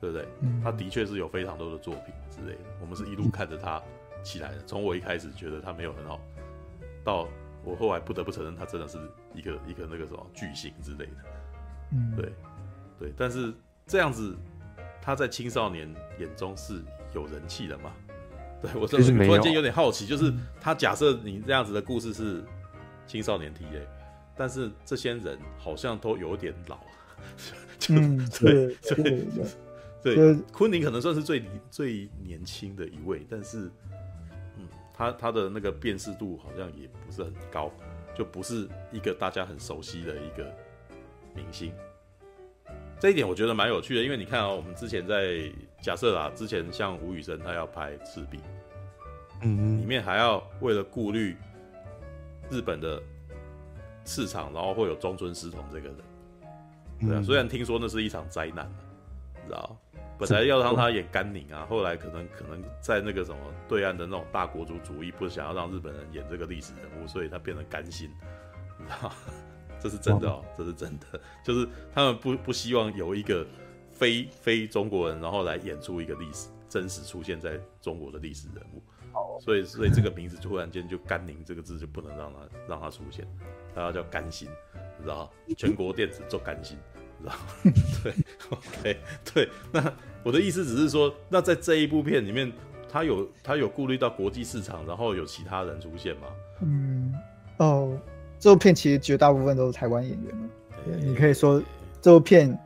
对不对？嗯、他的确是有非常多的作品之类的，我们是一路看着他起来的。从我一开始觉得他没有很好，到我后来不得不承认，他真的是一个一个那个什么巨星之类的。嗯，对，对，但是这样子，他在青少年眼中是有人气的嘛？对我真的突然间有点好奇，就是他假设你这样子的故事是青少年 TA，但是这些人好像都有点老，就嗯，对对对对，昆凌可能算是最最年轻的一位，但是。他他的那个辨识度好像也不是很高，就不是一个大家很熟悉的一个明星。这一点我觉得蛮有趣的，因为你看啊、喔，我们之前在假设啊，之前像吴宇森他要拍《赤壁》，嗯，里面还要为了顾虑日本的市场，然后会有中村狮童这个人，对啊，虽然听说那是一场灾难，你知道。本来要让他演甘宁啊，后来可能可能在那个什么对岸的那种大国族主义，不想要让日本人演这个历史人物，所以他变成甘心，你知道？这是真的哦，这是真的，就是他们不不希望有一个非非中国人，然后来演出一个历史真实出现在中国的历史人物，所以所以这个名字突然间就甘宁这个字就不能让他让他出现，他要叫甘心，你知道？全国电子做甘心。对，OK，对，那我的意思只是说，那在这一部片里面，他有他有顾虑到国际市场，然后有其他人出现吗？嗯，哦，这部片其实绝大部分都是台湾演员嘛，你可以说这部片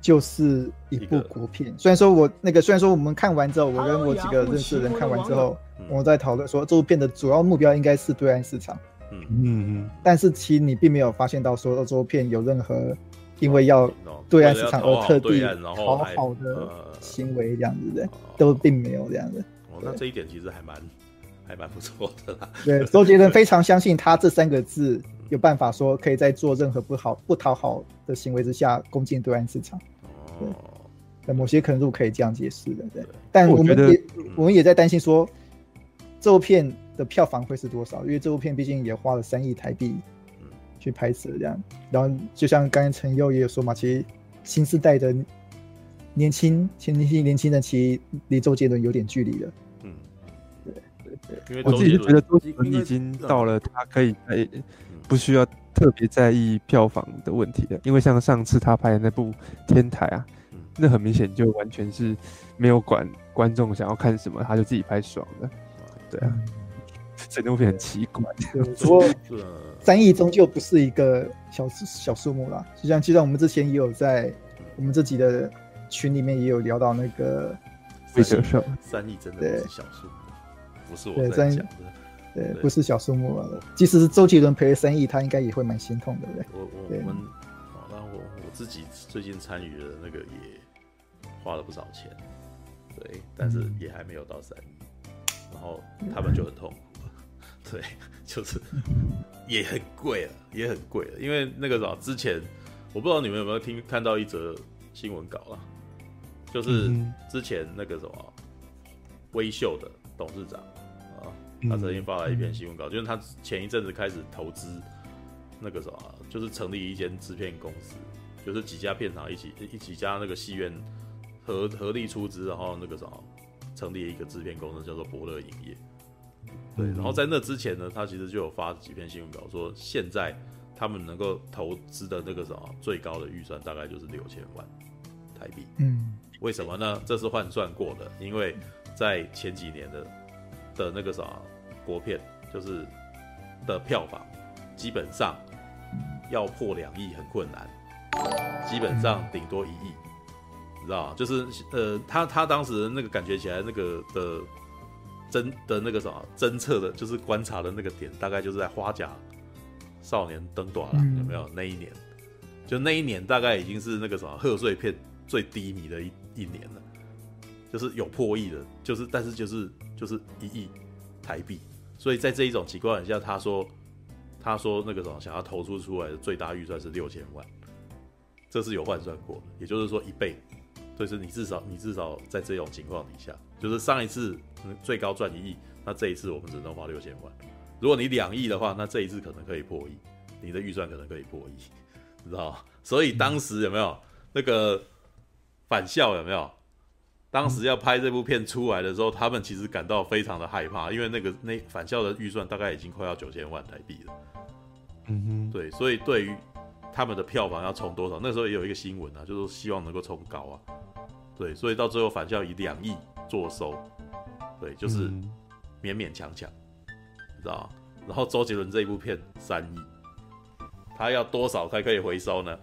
就是一部国片。虽然说我那个，虽然说我们看完之后，我跟我几个认识的人看完之后，我们在讨论说这部片的主要目标应该是对岸市场。嗯嗯嗯，但是其实你并没有发现到说这部片有任何。因为要对岸市场而特地讨好的行为，这样子的都并没有这样子。哦，那这一点其实还蛮还蛮不错的啦。对，周杰伦非常相信他这三个字有办法说可以在做任何不好不讨好的行为之下攻进对岸市场。哦，在某些可能都可以这样解释的，对。但我们也我们也在担心说，这部片的票房会是多少？因为这部片毕竟也花了三亿台币。去拍摄这样，然后就像刚才陈佑也有说嘛，其实新时代的年轻、前年轻年轻人其实离周杰伦有点距离了。嗯，对对对，我自己觉得周杰伦已经到了他可以不需要特别在意票房的问题了，因为像上次他拍的那部《天台》啊，那很明显就完全是没有管观众想要看什么，他就自己拍爽了。对啊。这部片很奇怪，不过三亿终究不是一个小小数目啦。就像，就像我们之前也有在我们自己的群里面也有聊到那个，三亿真的不是小数目，不是我在讲的，对，不是小数目了。即使是周杰伦赔了三亿，他应该也会蛮心痛的，对不对？我我我们，啊，然后我我自己最近参与的那个也花了不少钱，对，但是也还没有到三亿，然后他们就很痛。对，就是也很贵了，也很贵了。因为那个什么，之前我不知道你们有没有听看到一则新闻稿啊，就是之前那个什么微秀的董事长啊，他曾经发了一篇新闻稿，就是他前一阵子开始投资那个什么，就是成立一间制片公司，就是几家片场一起一起加那个戏院合合力出资，然后那个什么成立一个制片公司，叫做伯乐影业。对，然后在那之前呢，他其实就有发几篇新闻稿，说现在他们能够投资的那个什么最高的预算大概就是六千万台币。嗯，为什么呢？这是换算过的，因为在前几年的的那个什么国片，就是的票房基本上要破两亿很困难，基本上顶多一亿，你知道吗？就是呃，他他当时那个感觉起来那个的。侦的那个什么侦测的，就是观察的那个点，大概就是在《花甲少年登短了》有没有？那一年，就那一年大概已经是那个什么贺岁片最低迷的一一年了，就是有破亿的，就是但是就是就是一亿台币，所以在这一种情况下，他说他说那个什么想要投出出来的最大预算是六千万，这是有换算过的，也就是说一倍，所以是你至少你至少在这种情况底下，就是上一次最高赚一亿，那这一次我们只能花六千万。如果你两亿的话，那这一次可能可以破亿，你的预算可能可以破亿，你知道吗？所以当时有没有那个返校有没有？当时要拍这部片出来的时候，他们其实感到非常的害怕，因为那个那返校的预算大概已经快要九千万台币了。嗯哼，对，所以对于他们的票房要冲多少，那时候也有一个新闻啊，就是希望能够冲高啊。对，所以到最后反校以两亿做收，对，就是勉勉强强，你知道吗？然后周杰伦这一部片三亿，他要多少才可以回收呢？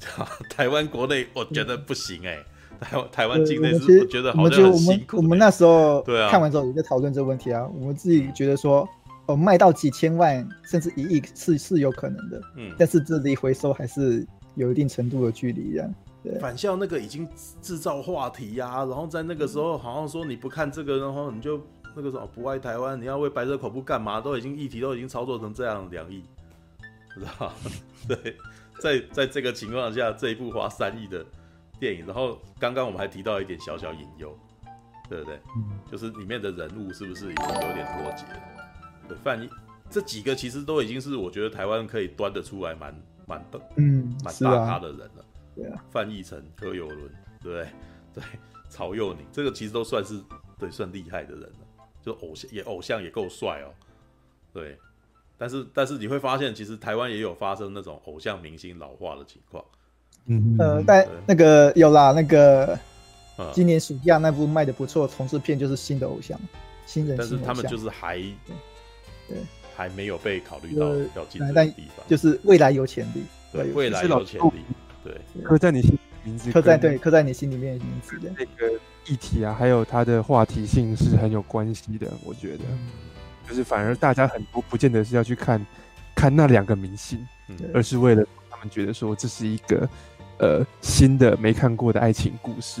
台湾国内我觉得不行哎、欸。台湾台湾境内是我觉得好像很辛苦。我们那时候对啊，看完之后也在讨论这个问题啊。我们自己觉得说，哦，卖到几千万甚至一亿是是有可能的，嗯，但是这离回收还是有一定程度的距离这样。对，返校那个已经制造话题呀、啊，然后在那个时候好像说你不看这个，然后你就那个什么不爱台湾，你要为白色恐怖干嘛？都已经议题都已经操作成这样，两亿，知道 对，在在这个情况下，这一部花三亿的。电影，然后刚刚我们还提到一点小小隐忧，对不对？嗯，就是里面的人物是不是已经有点脱节了？对，范逸这几个其实都已经是我觉得台湾可以端得出来蛮蛮的，嗯，蛮大咖的人了。对啊，范逸臣、柯有伦，对不对？对，曹佑宁，这个其实都算是对算厉害的人了，就偶像也偶像也够帅哦。对，但是但是你会发现，其实台湾也有发生那种偶像明星老化的情况。嗯呃，但那个有啦，那个今年暑假那部卖的不错，重制片就是新的偶像，新人新偶像。但是他们就是还对。还没有被考虑到要进的地方，就是未来有潜力，对，未来有潜力，对，刻在你心名字，刻在对刻在你心里面的名字的那个议题啊，还有它的话题性是很有关系的，我觉得，就是反而大家很多不见得是要去看看那两个明星，而是为了他们觉得说这是一个。呃，新的没看过的爱情故事，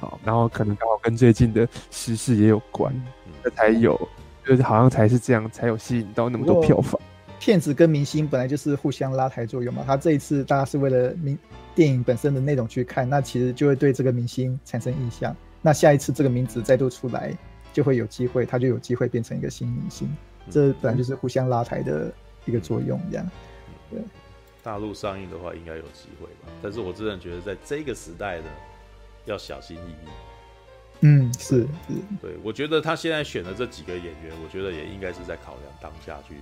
好，然后可能刚好跟最近的时事也有关，这才有，就是好像才是这样，才有吸引到那么多票房。骗子跟明星本来就是互相拉抬作用嘛，他这一次大家是为了明电影本身的内容去看，那其实就会对这个明星产生印象。那下一次这个名字再度出来，就会有机会，他就有机会变成一个新明星。这本来就是互相拉抬的一个作用，这样，对。大陆上映的话，应该有机会吧？但是我真的觉得，在这个时代呢，要小心翼翼。嗯，是是。对，我觉得他现在选的这几个演员，我觉得也应该是在考量当下去，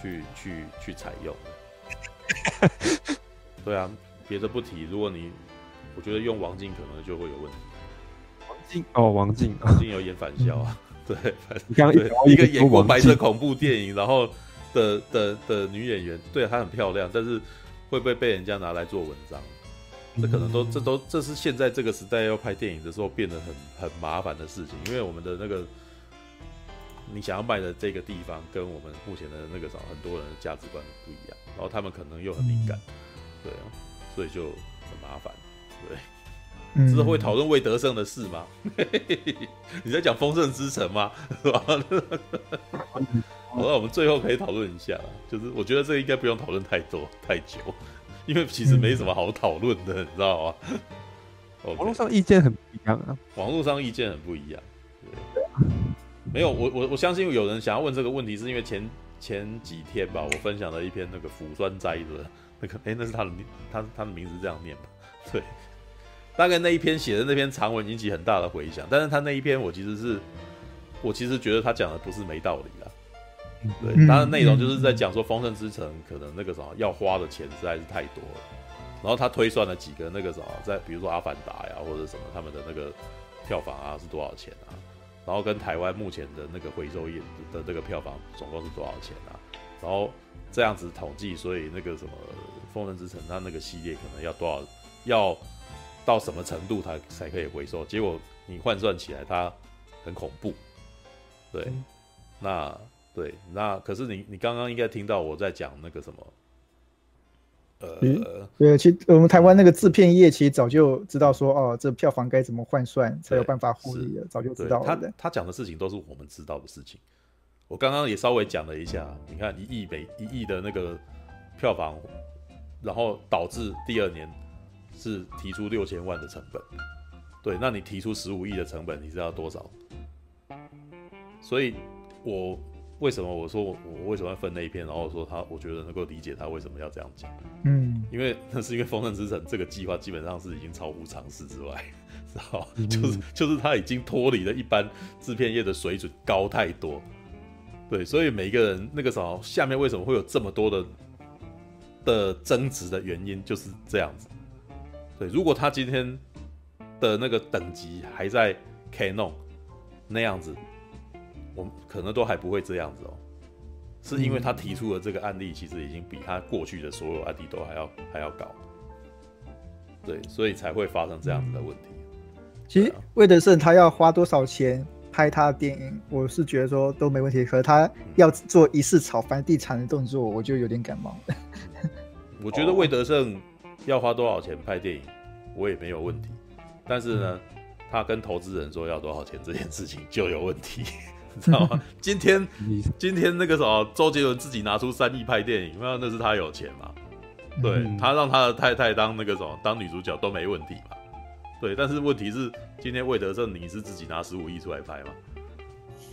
去去去采用。对啊，别的不提，如果你，我觉得用王静可能就会有问题。王静哦，王静，王静有演反校啊？对，你刚刚一个演过白色恐怖电影，然后。的的的女演员，对她很漂亮，但是会不会被人家拿来做文章？这可能都这都这是现在这个时代要拍电影的时候变得很很麻烦的事情，因为我们的那个你想要卖的这个地方跟我们目前的那个什么很多人的价值观不一样，然后他们可能又很敏感，对啊，所以就很麻烦，对。之后会讨论魏德圣的事吗？你在讲《丰盛之城》吗？是吧？好，那我们最后可以讨论一下，就是我觉得这个应该不用讨论太多太久，因为其实没什么好讨论的，你知道吗？Okay. 网络上意见很不一样啊，网络上意见很不一样。对，没有，我我我相信有人想要问这个问题，是因为前前几天吧，我分享了一篇那个腐酸斋的那个，哎、欸，那是他的他他的名字这样念吧？对。大概那一篇写的那篇长文引起很大的回响，但是他那一篇我其实是，我其实觉得他讲的不是没道理啦。对，它的内容就是在讲说《丰盛之城》可能那个什么要花的钱实在是太多了，然后他推算了几个那个什么，在比如说《阿凡达》呀或者什么他们的那个票房啊是多少钱啊，然后跟台湾目前的那个回收业的这个票房总共是多少钱啊，然后这样子统计，所以那个什么《丰盛之城》它那个系列可能要多少要。到什么程度它才可以回收？结果你换算起来，它很恐怖。对，嗯、那对，那可是你你刚刚应该听到我在讲那个什么？呃，嗯、对，其实我们台湾那个制片业其实早就知道说，哦，这票房该怎么换算才有办法获利了，早就知道了。他他讲的事情都是我们知道的事情。我刚刚也稍微讲了一下，你看一亿美一亿的那个票房，然后导致第二年。是提出六千万的成本，对，那你提出十五亿的成本，你知道多少？所以，我为什么我说我我为什么要分那一篇？然后我说他，我觉得能够理解他为什么要这样讲。嗯，因为那是因为《丰盛之城》这个计划基本上是已经超乎常识之外，知道？嗯、就是就是他已经脱离了一般制片业的水准高太多。对，所以每一个人那个时候下面为什么会有这么多的的争执的原因就是这样子。对，如果他今天的那个等级还在 Canon 那样子。我们可能都还不会这样子哦，是因为他提出的这个案例，其实已经比他过去的所有案例都还要还要高，对，所以才会发生这样子的问题。其实魏德胜他要花多少钱拍他的电影，我是觉得说都没问题。可是他要做一世炒房地产的动作，我就有点感冒。我觉得魏德胜要花多少钱拍电影，我也没有问题。但是呢，他跟投资人说要多少钱这件事情就有问题。知道吗？今天今天那个什么，周杰伦自己拿出三亿拍电影，那那是他有钱嘛？对、嗯、他让他的太太当那个什么当女主角都没问题嘛？对，但是问题是今天魏德胜你是自己拿十五亿出来拍嘛？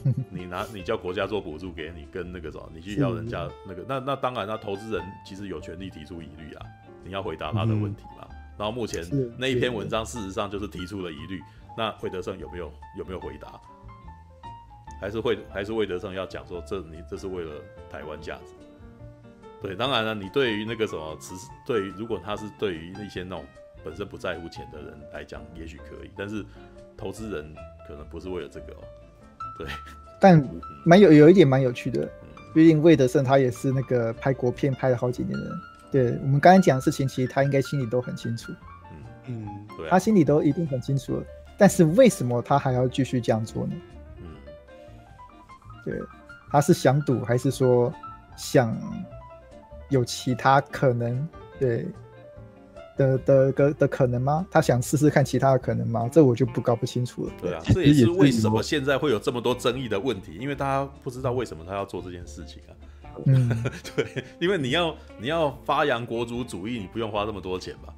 你拿你叫国家做补助给你，跟那个什么你去要人家那个那那当然，那投资人其实有权利提出疑虑啊，你要回答他的问题嘛。然后目前那一篇文章事实上就是提出了疑虑，那魏德胜有没有有没有回答？还是会还是魏德胜要讲说，这你这是为了台湾价值，对，当然了，你对于那个什么，其实对于如果他是对于那些那种本身不在乎钱的人来讲，也许可以，但是投资人可能不是为了这个哦，对，但蛮有有一点蛮有趣的，毕竟魏德胜他也是那个拍国片拍了好几年的人，对我们刚才讲的事情，其实他应该心里都很清楚，嗯。嗯，对，他心里都一定很清楚了，但是为什么他还要继续这样做呢？对，他是想赌还是说想有其他可能？对的的的的可能吗？他想试试看其他的可能吗？这我就不搞不清楚了。对啊，这也是为什么现在会有这么多争议的问题，因为大家不知道为什么他要做这件事情啊。嗯，对，因为你要你要发扬国族主义，你不用花这么多钱吧？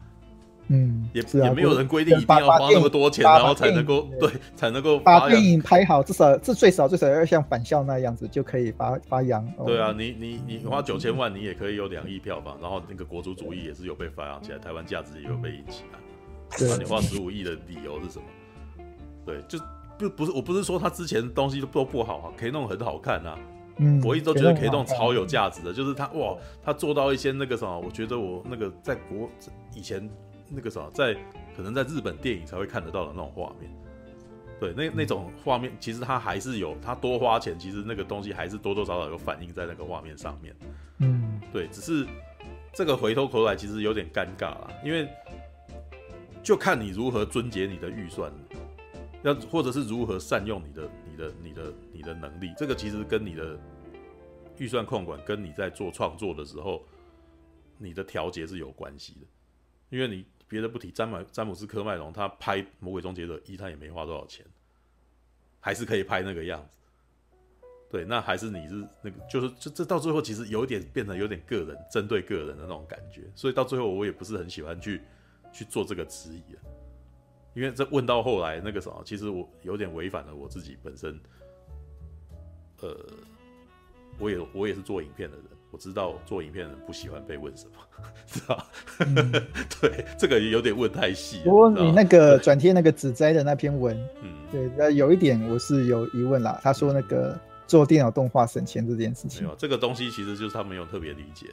嗯，也、啊、也没有人规定一定要花那么多钱，然后才能够对，才能够把电影拍好，至少这最少最少要像返校那样子就可以发发扬。对啊，你你你花九千万，你也可以有两亿票房，然后那个国族主义也是有被发扬起来，台湾价值也有被引起来。那你花十五亿的理由是什么？对，就不不是，我不是说他之前东西都不不好啊，K 弄很好看啊。嗯，我一直都觉得 K 弄超有价值的，就是他哇，他做到一些那个什么，我觉得我那个在国以前。那个什么，在可能在日本电影才会看得到的那种画面，对，那那种画面其实它还是有，它多花钱，其实那个东西还是多多少少有反映在那个画面上面。嗯，对，只是这个回头口来其实有点尴尬啦，因为就看你如何撙节你的预算，要或者是如何善用你的、你的、你的、你的能力，这个其实跟你的预算控管，跟你在做创作的时候，你的调节是有关系的，因为你。别的不提，詹姆詹姆斯科麦隆他拍《魔鬼终结者一》，他也没花多少钱，还是可以拍那个样子。对，那还是你是那个，就是这这到最后其实有点变成有点个人针对个人的那种感觉，所以到最后我也不是很喜欢去去做这个质疑啊，因为这问到后来那个什么，其实我有点违反了我自己本身，呃，我也我也是做影片的人。我知道做影片的人不喜欢被问什么，知道？嗯、对，这个也有点问太细。不过你那个 转贴那个指摘的那篇文，嗯，对，那有一点我是有疑问啦。他说那个做电脑动画省钱这件事情，没有这个东西，其实就是他没有特别理解。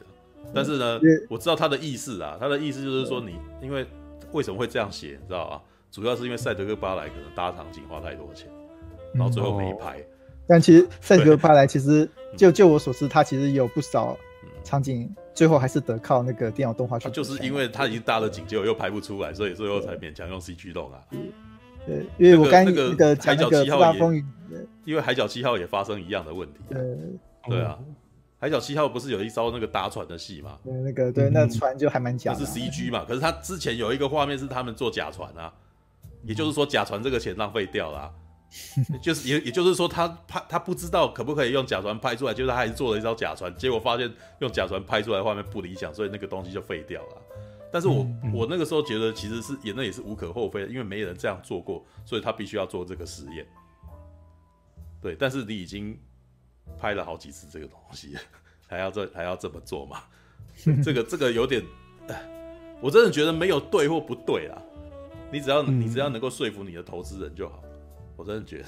但是呢，我知道他的意思啊，他的意思就是说你，因为为什么会这样写，你知道吧？主要是因为赛德克巴莱可能搭场景花太多钱，然后最后没拍。嗯哦但其实赛德克巴莱其实就就我所知，他其实有不少场景，最后还是得靠那个电脑动画去。就是因为他已经搭了景，结果又拍不出来，所以最后才勉强用 CG 弄啊。对，因为我刚那个海角七号也，因为海角七号也发生一样的问题。对，对啊，海角七号不是有一艘那个搭船的戏吗？对，那个对，那船就还蛮假。是 CG 嘛？可是他之前有一个画面是他们坐假船啊，也就是说假船这个钱浪费掉了。就是也也就是说，他拍他不知道可不可以用假船拍出来，就是他还是做了一艘假船，结果发现用假船拍出来的画面不理想，所以那个东西就废掉了。但是我、嗯、我那个时候觉得其实是也那也是无可厚非的，因为没人这样做过，所以他必须要做这个实验。对，但是你已经拍了好几次这个东西，还要这还要这么做吗？这个这个有点，我真的觉得没有对或不对啦。你只要你只要能够说服你的投资人就好，我真的觉得，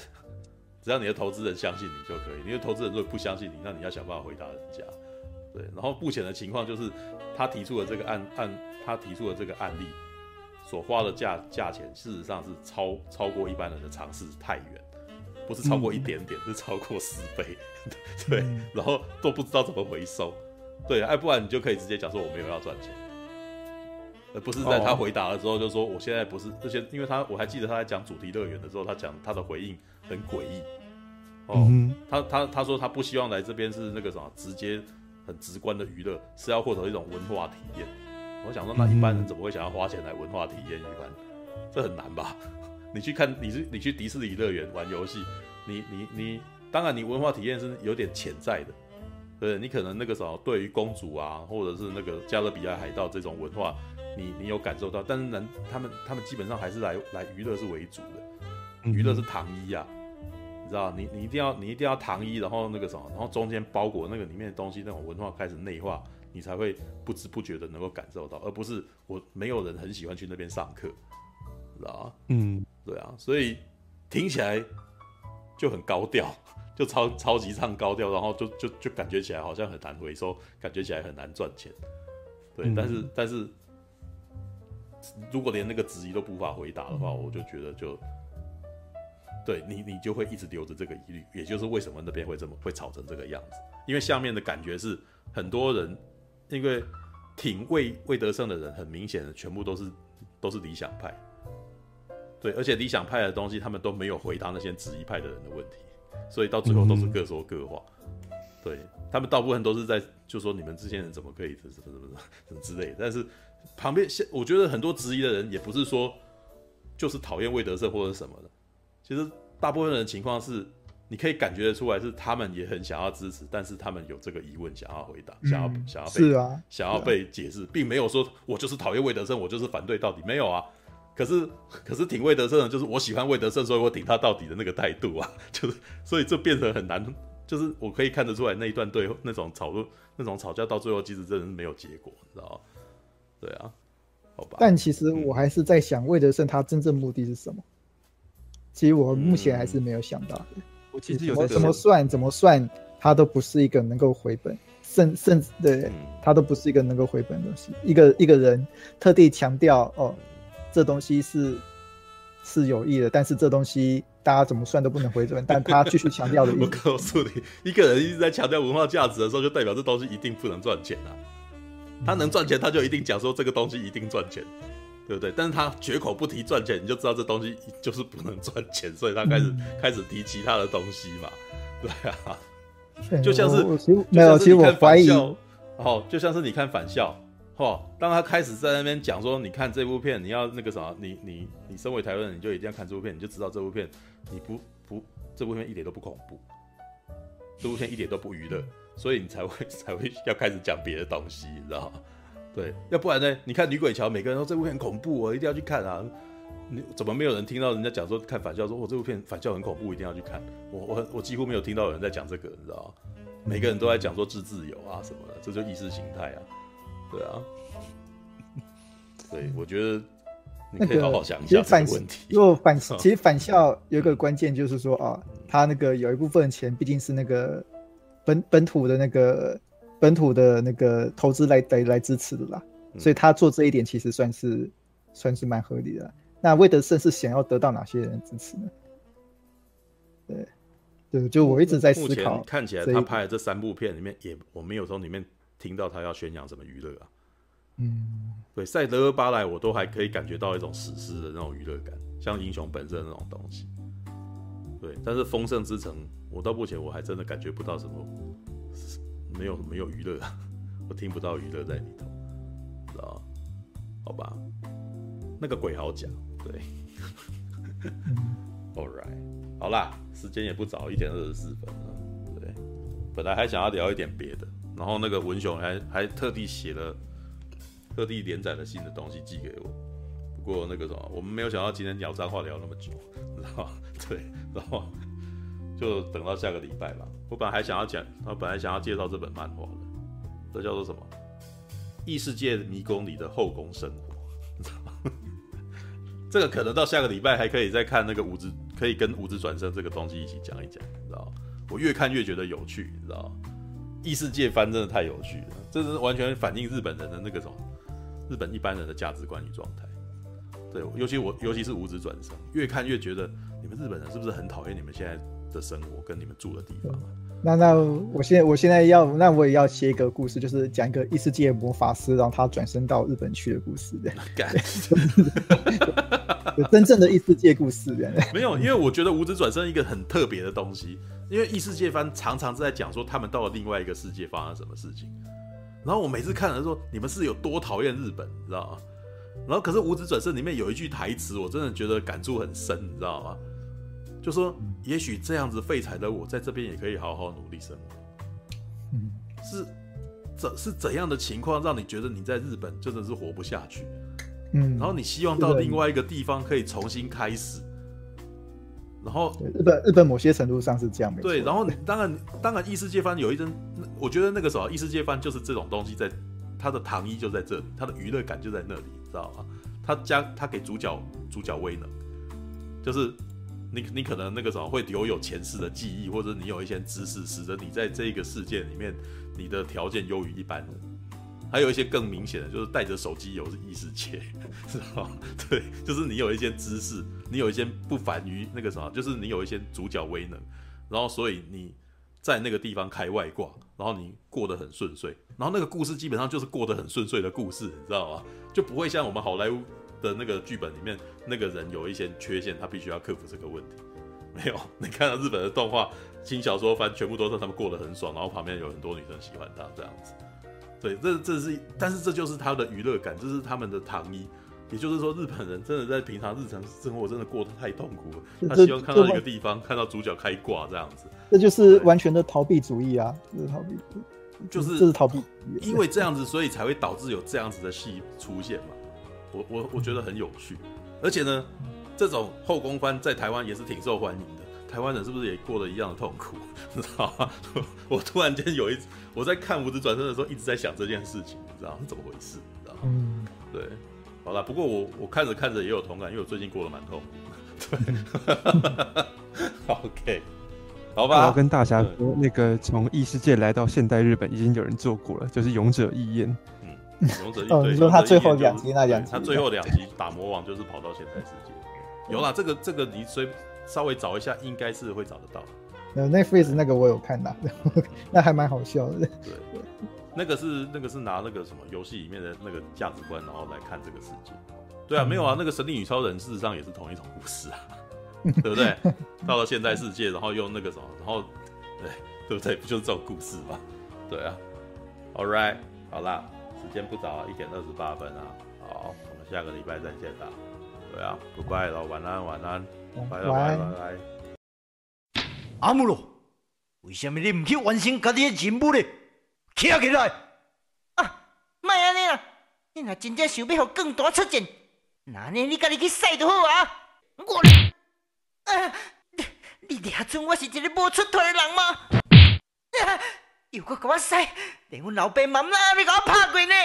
只要你的投资人相信你就可以。你的投资人如果不相信你，那你要想办法回答人家。对，然后目前的情况就是，他提出的这个案案，他提出的这个案例所花的价价钱，事实上是超超过一般人的尝试太远，不是超过一点点，是超过十倍。对，然后都不知道怎么回收。对，哎，不然你就可以直接讲说我没有要赚钱。而不是在他回答的时候就说，我现在不是这些，因为他我还记得他在讲主题乐园的时候，他讲他的回应很诡异。哦，他他他说他不希望来这边是那个什么直接很直观的娱乐，是要获得一种文化体验。我想说，那一般人怎么会想要花钱来文化体验一番？这很难吧？你去看，你是你去迪士尼乐园玩游戏，你你你，当然你文化体验是有点潜在的，对，你可能那个什么对于公主啊，或者是那个加勒比海海盗这种文化。你你有感受到，但是人他们他们基本上还是来来娱乐是为主的，娱乐是糖衣啊，你知道，你你一定要你一定要糖衣，然后那个什么，然后中间包裹那个里面的东西，那种文化开始内化，你才会不知不觉的能够感受到，而不是我没有人很喜欢去那边上课，知道吗？嗯，对啊，所以听起来就很高调，就超超级唱高调，然后就就就感觉起来好像很难回收，感觉起来很难赚钱，对，嗯、但是但是。如果连那个质疑都无法回答的话，我就觉得就对你，你就会一直留着这个疑虑，也就是为什么那边会这么会吵成这个样子。因为下面的感觉是很多人，因为挺魏魏德胜的人，很明显的全部都是都是理想派，对，而且理想派的东西他们都没有回答那些质疑派的人的问题，所以到最后都是各说各话。对，他们大部分都是在就说你们这些人怎么可以怎么怎么怎么之类的，但是。旁边现，我觉得很多质疑的人也不是说就是讨厌魏德胜或者什么的。其实大部分人的情况是，你可以感觉得出来是他们也很想要支持，但是他们有这个疑问想要回答，想要想要被、是啊、想要被解释，并没有说我就是讨厌魏德胜，我就是反对到底，没有啊。可是可是挺魏德胜的，就是我喜欢魏德胜，所以我挺他到底的那个态度啊，就是所以这变成很难，就是我可以看得出来那一段对那种讨论那种吵架到最后其实真的是没有结果，你知道吗？对啊，好吧。但其实我还是在想，魏德胜他真正目的是什么？其实我目前还是没有想到的。我其实有在怎么算怎么算，他都不是一个能够回本，甚甚至对，他都不是一个能够回本的东西。一个一个人特地强调哦，这东西是是有益的，但是这东西大家怎么算都不能回本，但他继续强调的。我告诉你，一个人一直在强调文化价值的时候，就代表这东西一定不能赚钱啊。他能赚钱，他就一定讲说这个东西一定赚钱，对不对？但是他绝口不提赚钱，你就知道这东西就是不能赚钱，所以他开始、嗯、开始提其他的东西嘛，对啊，就像是没有，其实我怀疑，哦，就像是你看返校，哦，当他开始在那边讲说，你看这部片，你要那个什么，你你你身为台湾人，你就一定要看这部片，你就知道这部片你不不这部片一点都不恐怖，这部片一点都不娱乐。所以你才会才会要开始讲别的东西，你知道吗？对，要不然呢？你看《女鬼桥》，每个人都这部片很恐怖，我一定要去看啊！你怎么没有人听到人家讲说看反校，说我这部片反校很恐怖，一定要去看？我我我几乎没有听到有人在讲这个，你知道吗？每个人都在讲说自自由啊什么的，这就意识形态啊，对啊。对，我觉得你可以好好想一下 这个问题。如果返其实反校有一个关键就是说啊，他那个有一部分钱毕竟是那个。本本土的那个本土的那个投资来来来支持的啦，所以他做这一点其实算是算是蛮合理的。那魏德圣是想要得到哪些人支持呢？对对，就我一直在思考。目前看起来他拍的这三部片里面，也我没有从里面听到他要宣扬什么娱乐啊。嗯，对，赛德巴莱我都还可以感觉到一种史诗的那种娱乐感，像英雄本色那种东西。对，但是丰盛之城，我到目前我还真的感觉不到什么，没有没有娱乐，我听不到娱乐在里头，知道？好吧，那个鬼好假，对。All right，好啦，时间也不早，一点二十四分了，对。本来还想要聊一点别的，然后那个文雄还还特地写了特地连载了新的东西寄给我。过那个什么，我们没有想到今天聊脏话聊那么久，知道吗？对，然后就等到下个礼拜吧。我本来还想要讲，我本来想要介绍这本漫画的，这叫做什么？异世界迷宫里的后宫生活，这个可能到下个礼拜还可以再看那个五子，可以跟五子转生这个东西一起讲一讲，你知道？我越看越觉得有趣，你知道？异世界番真的太有趣了，这是完全反映日本人的那个什么，日本一般人的价值观与状态。对，尤其我，尤其是五指转生，越看越觉得你们日本人是不是很讨厌你们现在的生活跟你们住的地方啊？那那我现在我现在要，那我也要写一个故事，就是讲一个异世界魔法师，然后他转生到日本去的故事。真正的异世界故事，这样。没有，因为我觉得五指转生一个很特别的东西，因为异世界番常常是在讲说他们到了另外一个世界发生什么事情，然后我每次看的时候，你们是有多讨厌日本，你知道吗？然后可是五指转身里面有一句台词，我真的觉得感触很深，你知道吗？就说，也许这样子废柴的我在这边也可以好好努力生活。嗯，是怎是怎样的情况让你觉得你在日本真的是活不下去？嗯，然后你希望到另外一个地方可以重新开始。然后日本日本某些程度上是这样，对。然后当然当然异世界番有一阵，我觉得那个时候异世界番就是这种东西在，在它的糖衣就在这里，它的娱乐感就在那里，知道吗？他加他给主角主角威能，就是。你你可能那个什么会留有前世的记忆，或者你有一些知识，使得你在这个世界里面，你的条件优于一般人。还有一些更明显的，就是带着手机游异世界，是吧？对，就是你有一些知识，你有一些不凡于那个什么，就是你有一些主角威能，然后所以你在那个地方开外挂，然后你过得很顺遂，然后那个故事基本上就是过得很顺遂的故事，你知道吗？就不会像我们好莱坞。的那个剧本里面，那个人有一些缺陷，他必须要克服这个问题。没有，你看到日本的动画、轻小说番，全部都是他们过得很爽，然后旁边有很多女生喜欢他这样子。对，这这是，但是这就是他的娱乐感，这是他们的糖衣。也就是说，日本人真的在平常日常生活真的过得太痛苦了。他希望看到一个地方，看到主角开挂这样子。这就是完全的逃避主义啊！这是逃避，就是这是逃避。因为这样子，所以才会导致有这样子的戏出现嘛。我我我觉得很有趣，而且呢，这种后宫番在台湾也是挺受欢迎的。台湾人是不是也过了一样的痛苦？你知道吗？我突然间有一，我在看《五子转身》的时候，一直在想这件事情，你知道是？怎么回事？你知道吗？嗯，对。好了，不过我我看着看着也有同感，因为我最近过得蛮痛苦。对，OK，好吧。我要跟大侠说，那个从异世界来到现代日本，已经有人做过了，就是《勇者义彦 》。勇者义彦，哦，你说他最后两集那两集，他最后两集打魔王就是跑到现代世界。有啦，这个这个你随稍微找一下，应该是会找得到。那，Netflix 那个我有看到，那还蛮好笑的。对，那个是那个是拿那个什么游戏里面的那个价值观，然后来看这个世界。对啊，没有啊，那个神力女超人事实上也是同一种故事啊，对不对？到了现代世界，然后用那个什么，然后对对不对？不就是这种故事吗？对啊。All right，好啦。时间不早啊，一点二十八分啊。好，我们下个礼拜再见啦。对啊，Goodbye 了，晚安，晚安，拜拜拜拜。阿姆罗，为什么你唔去完成家己的任务呢？起来！啊，莫安尼啦，你若真正想要让更大出战，那呢你家己去使就好啊。我，啊，你你俩准我是一个无出头的人吗？啊又搁给我使，连阮老爸妈妈你给我拍过呢！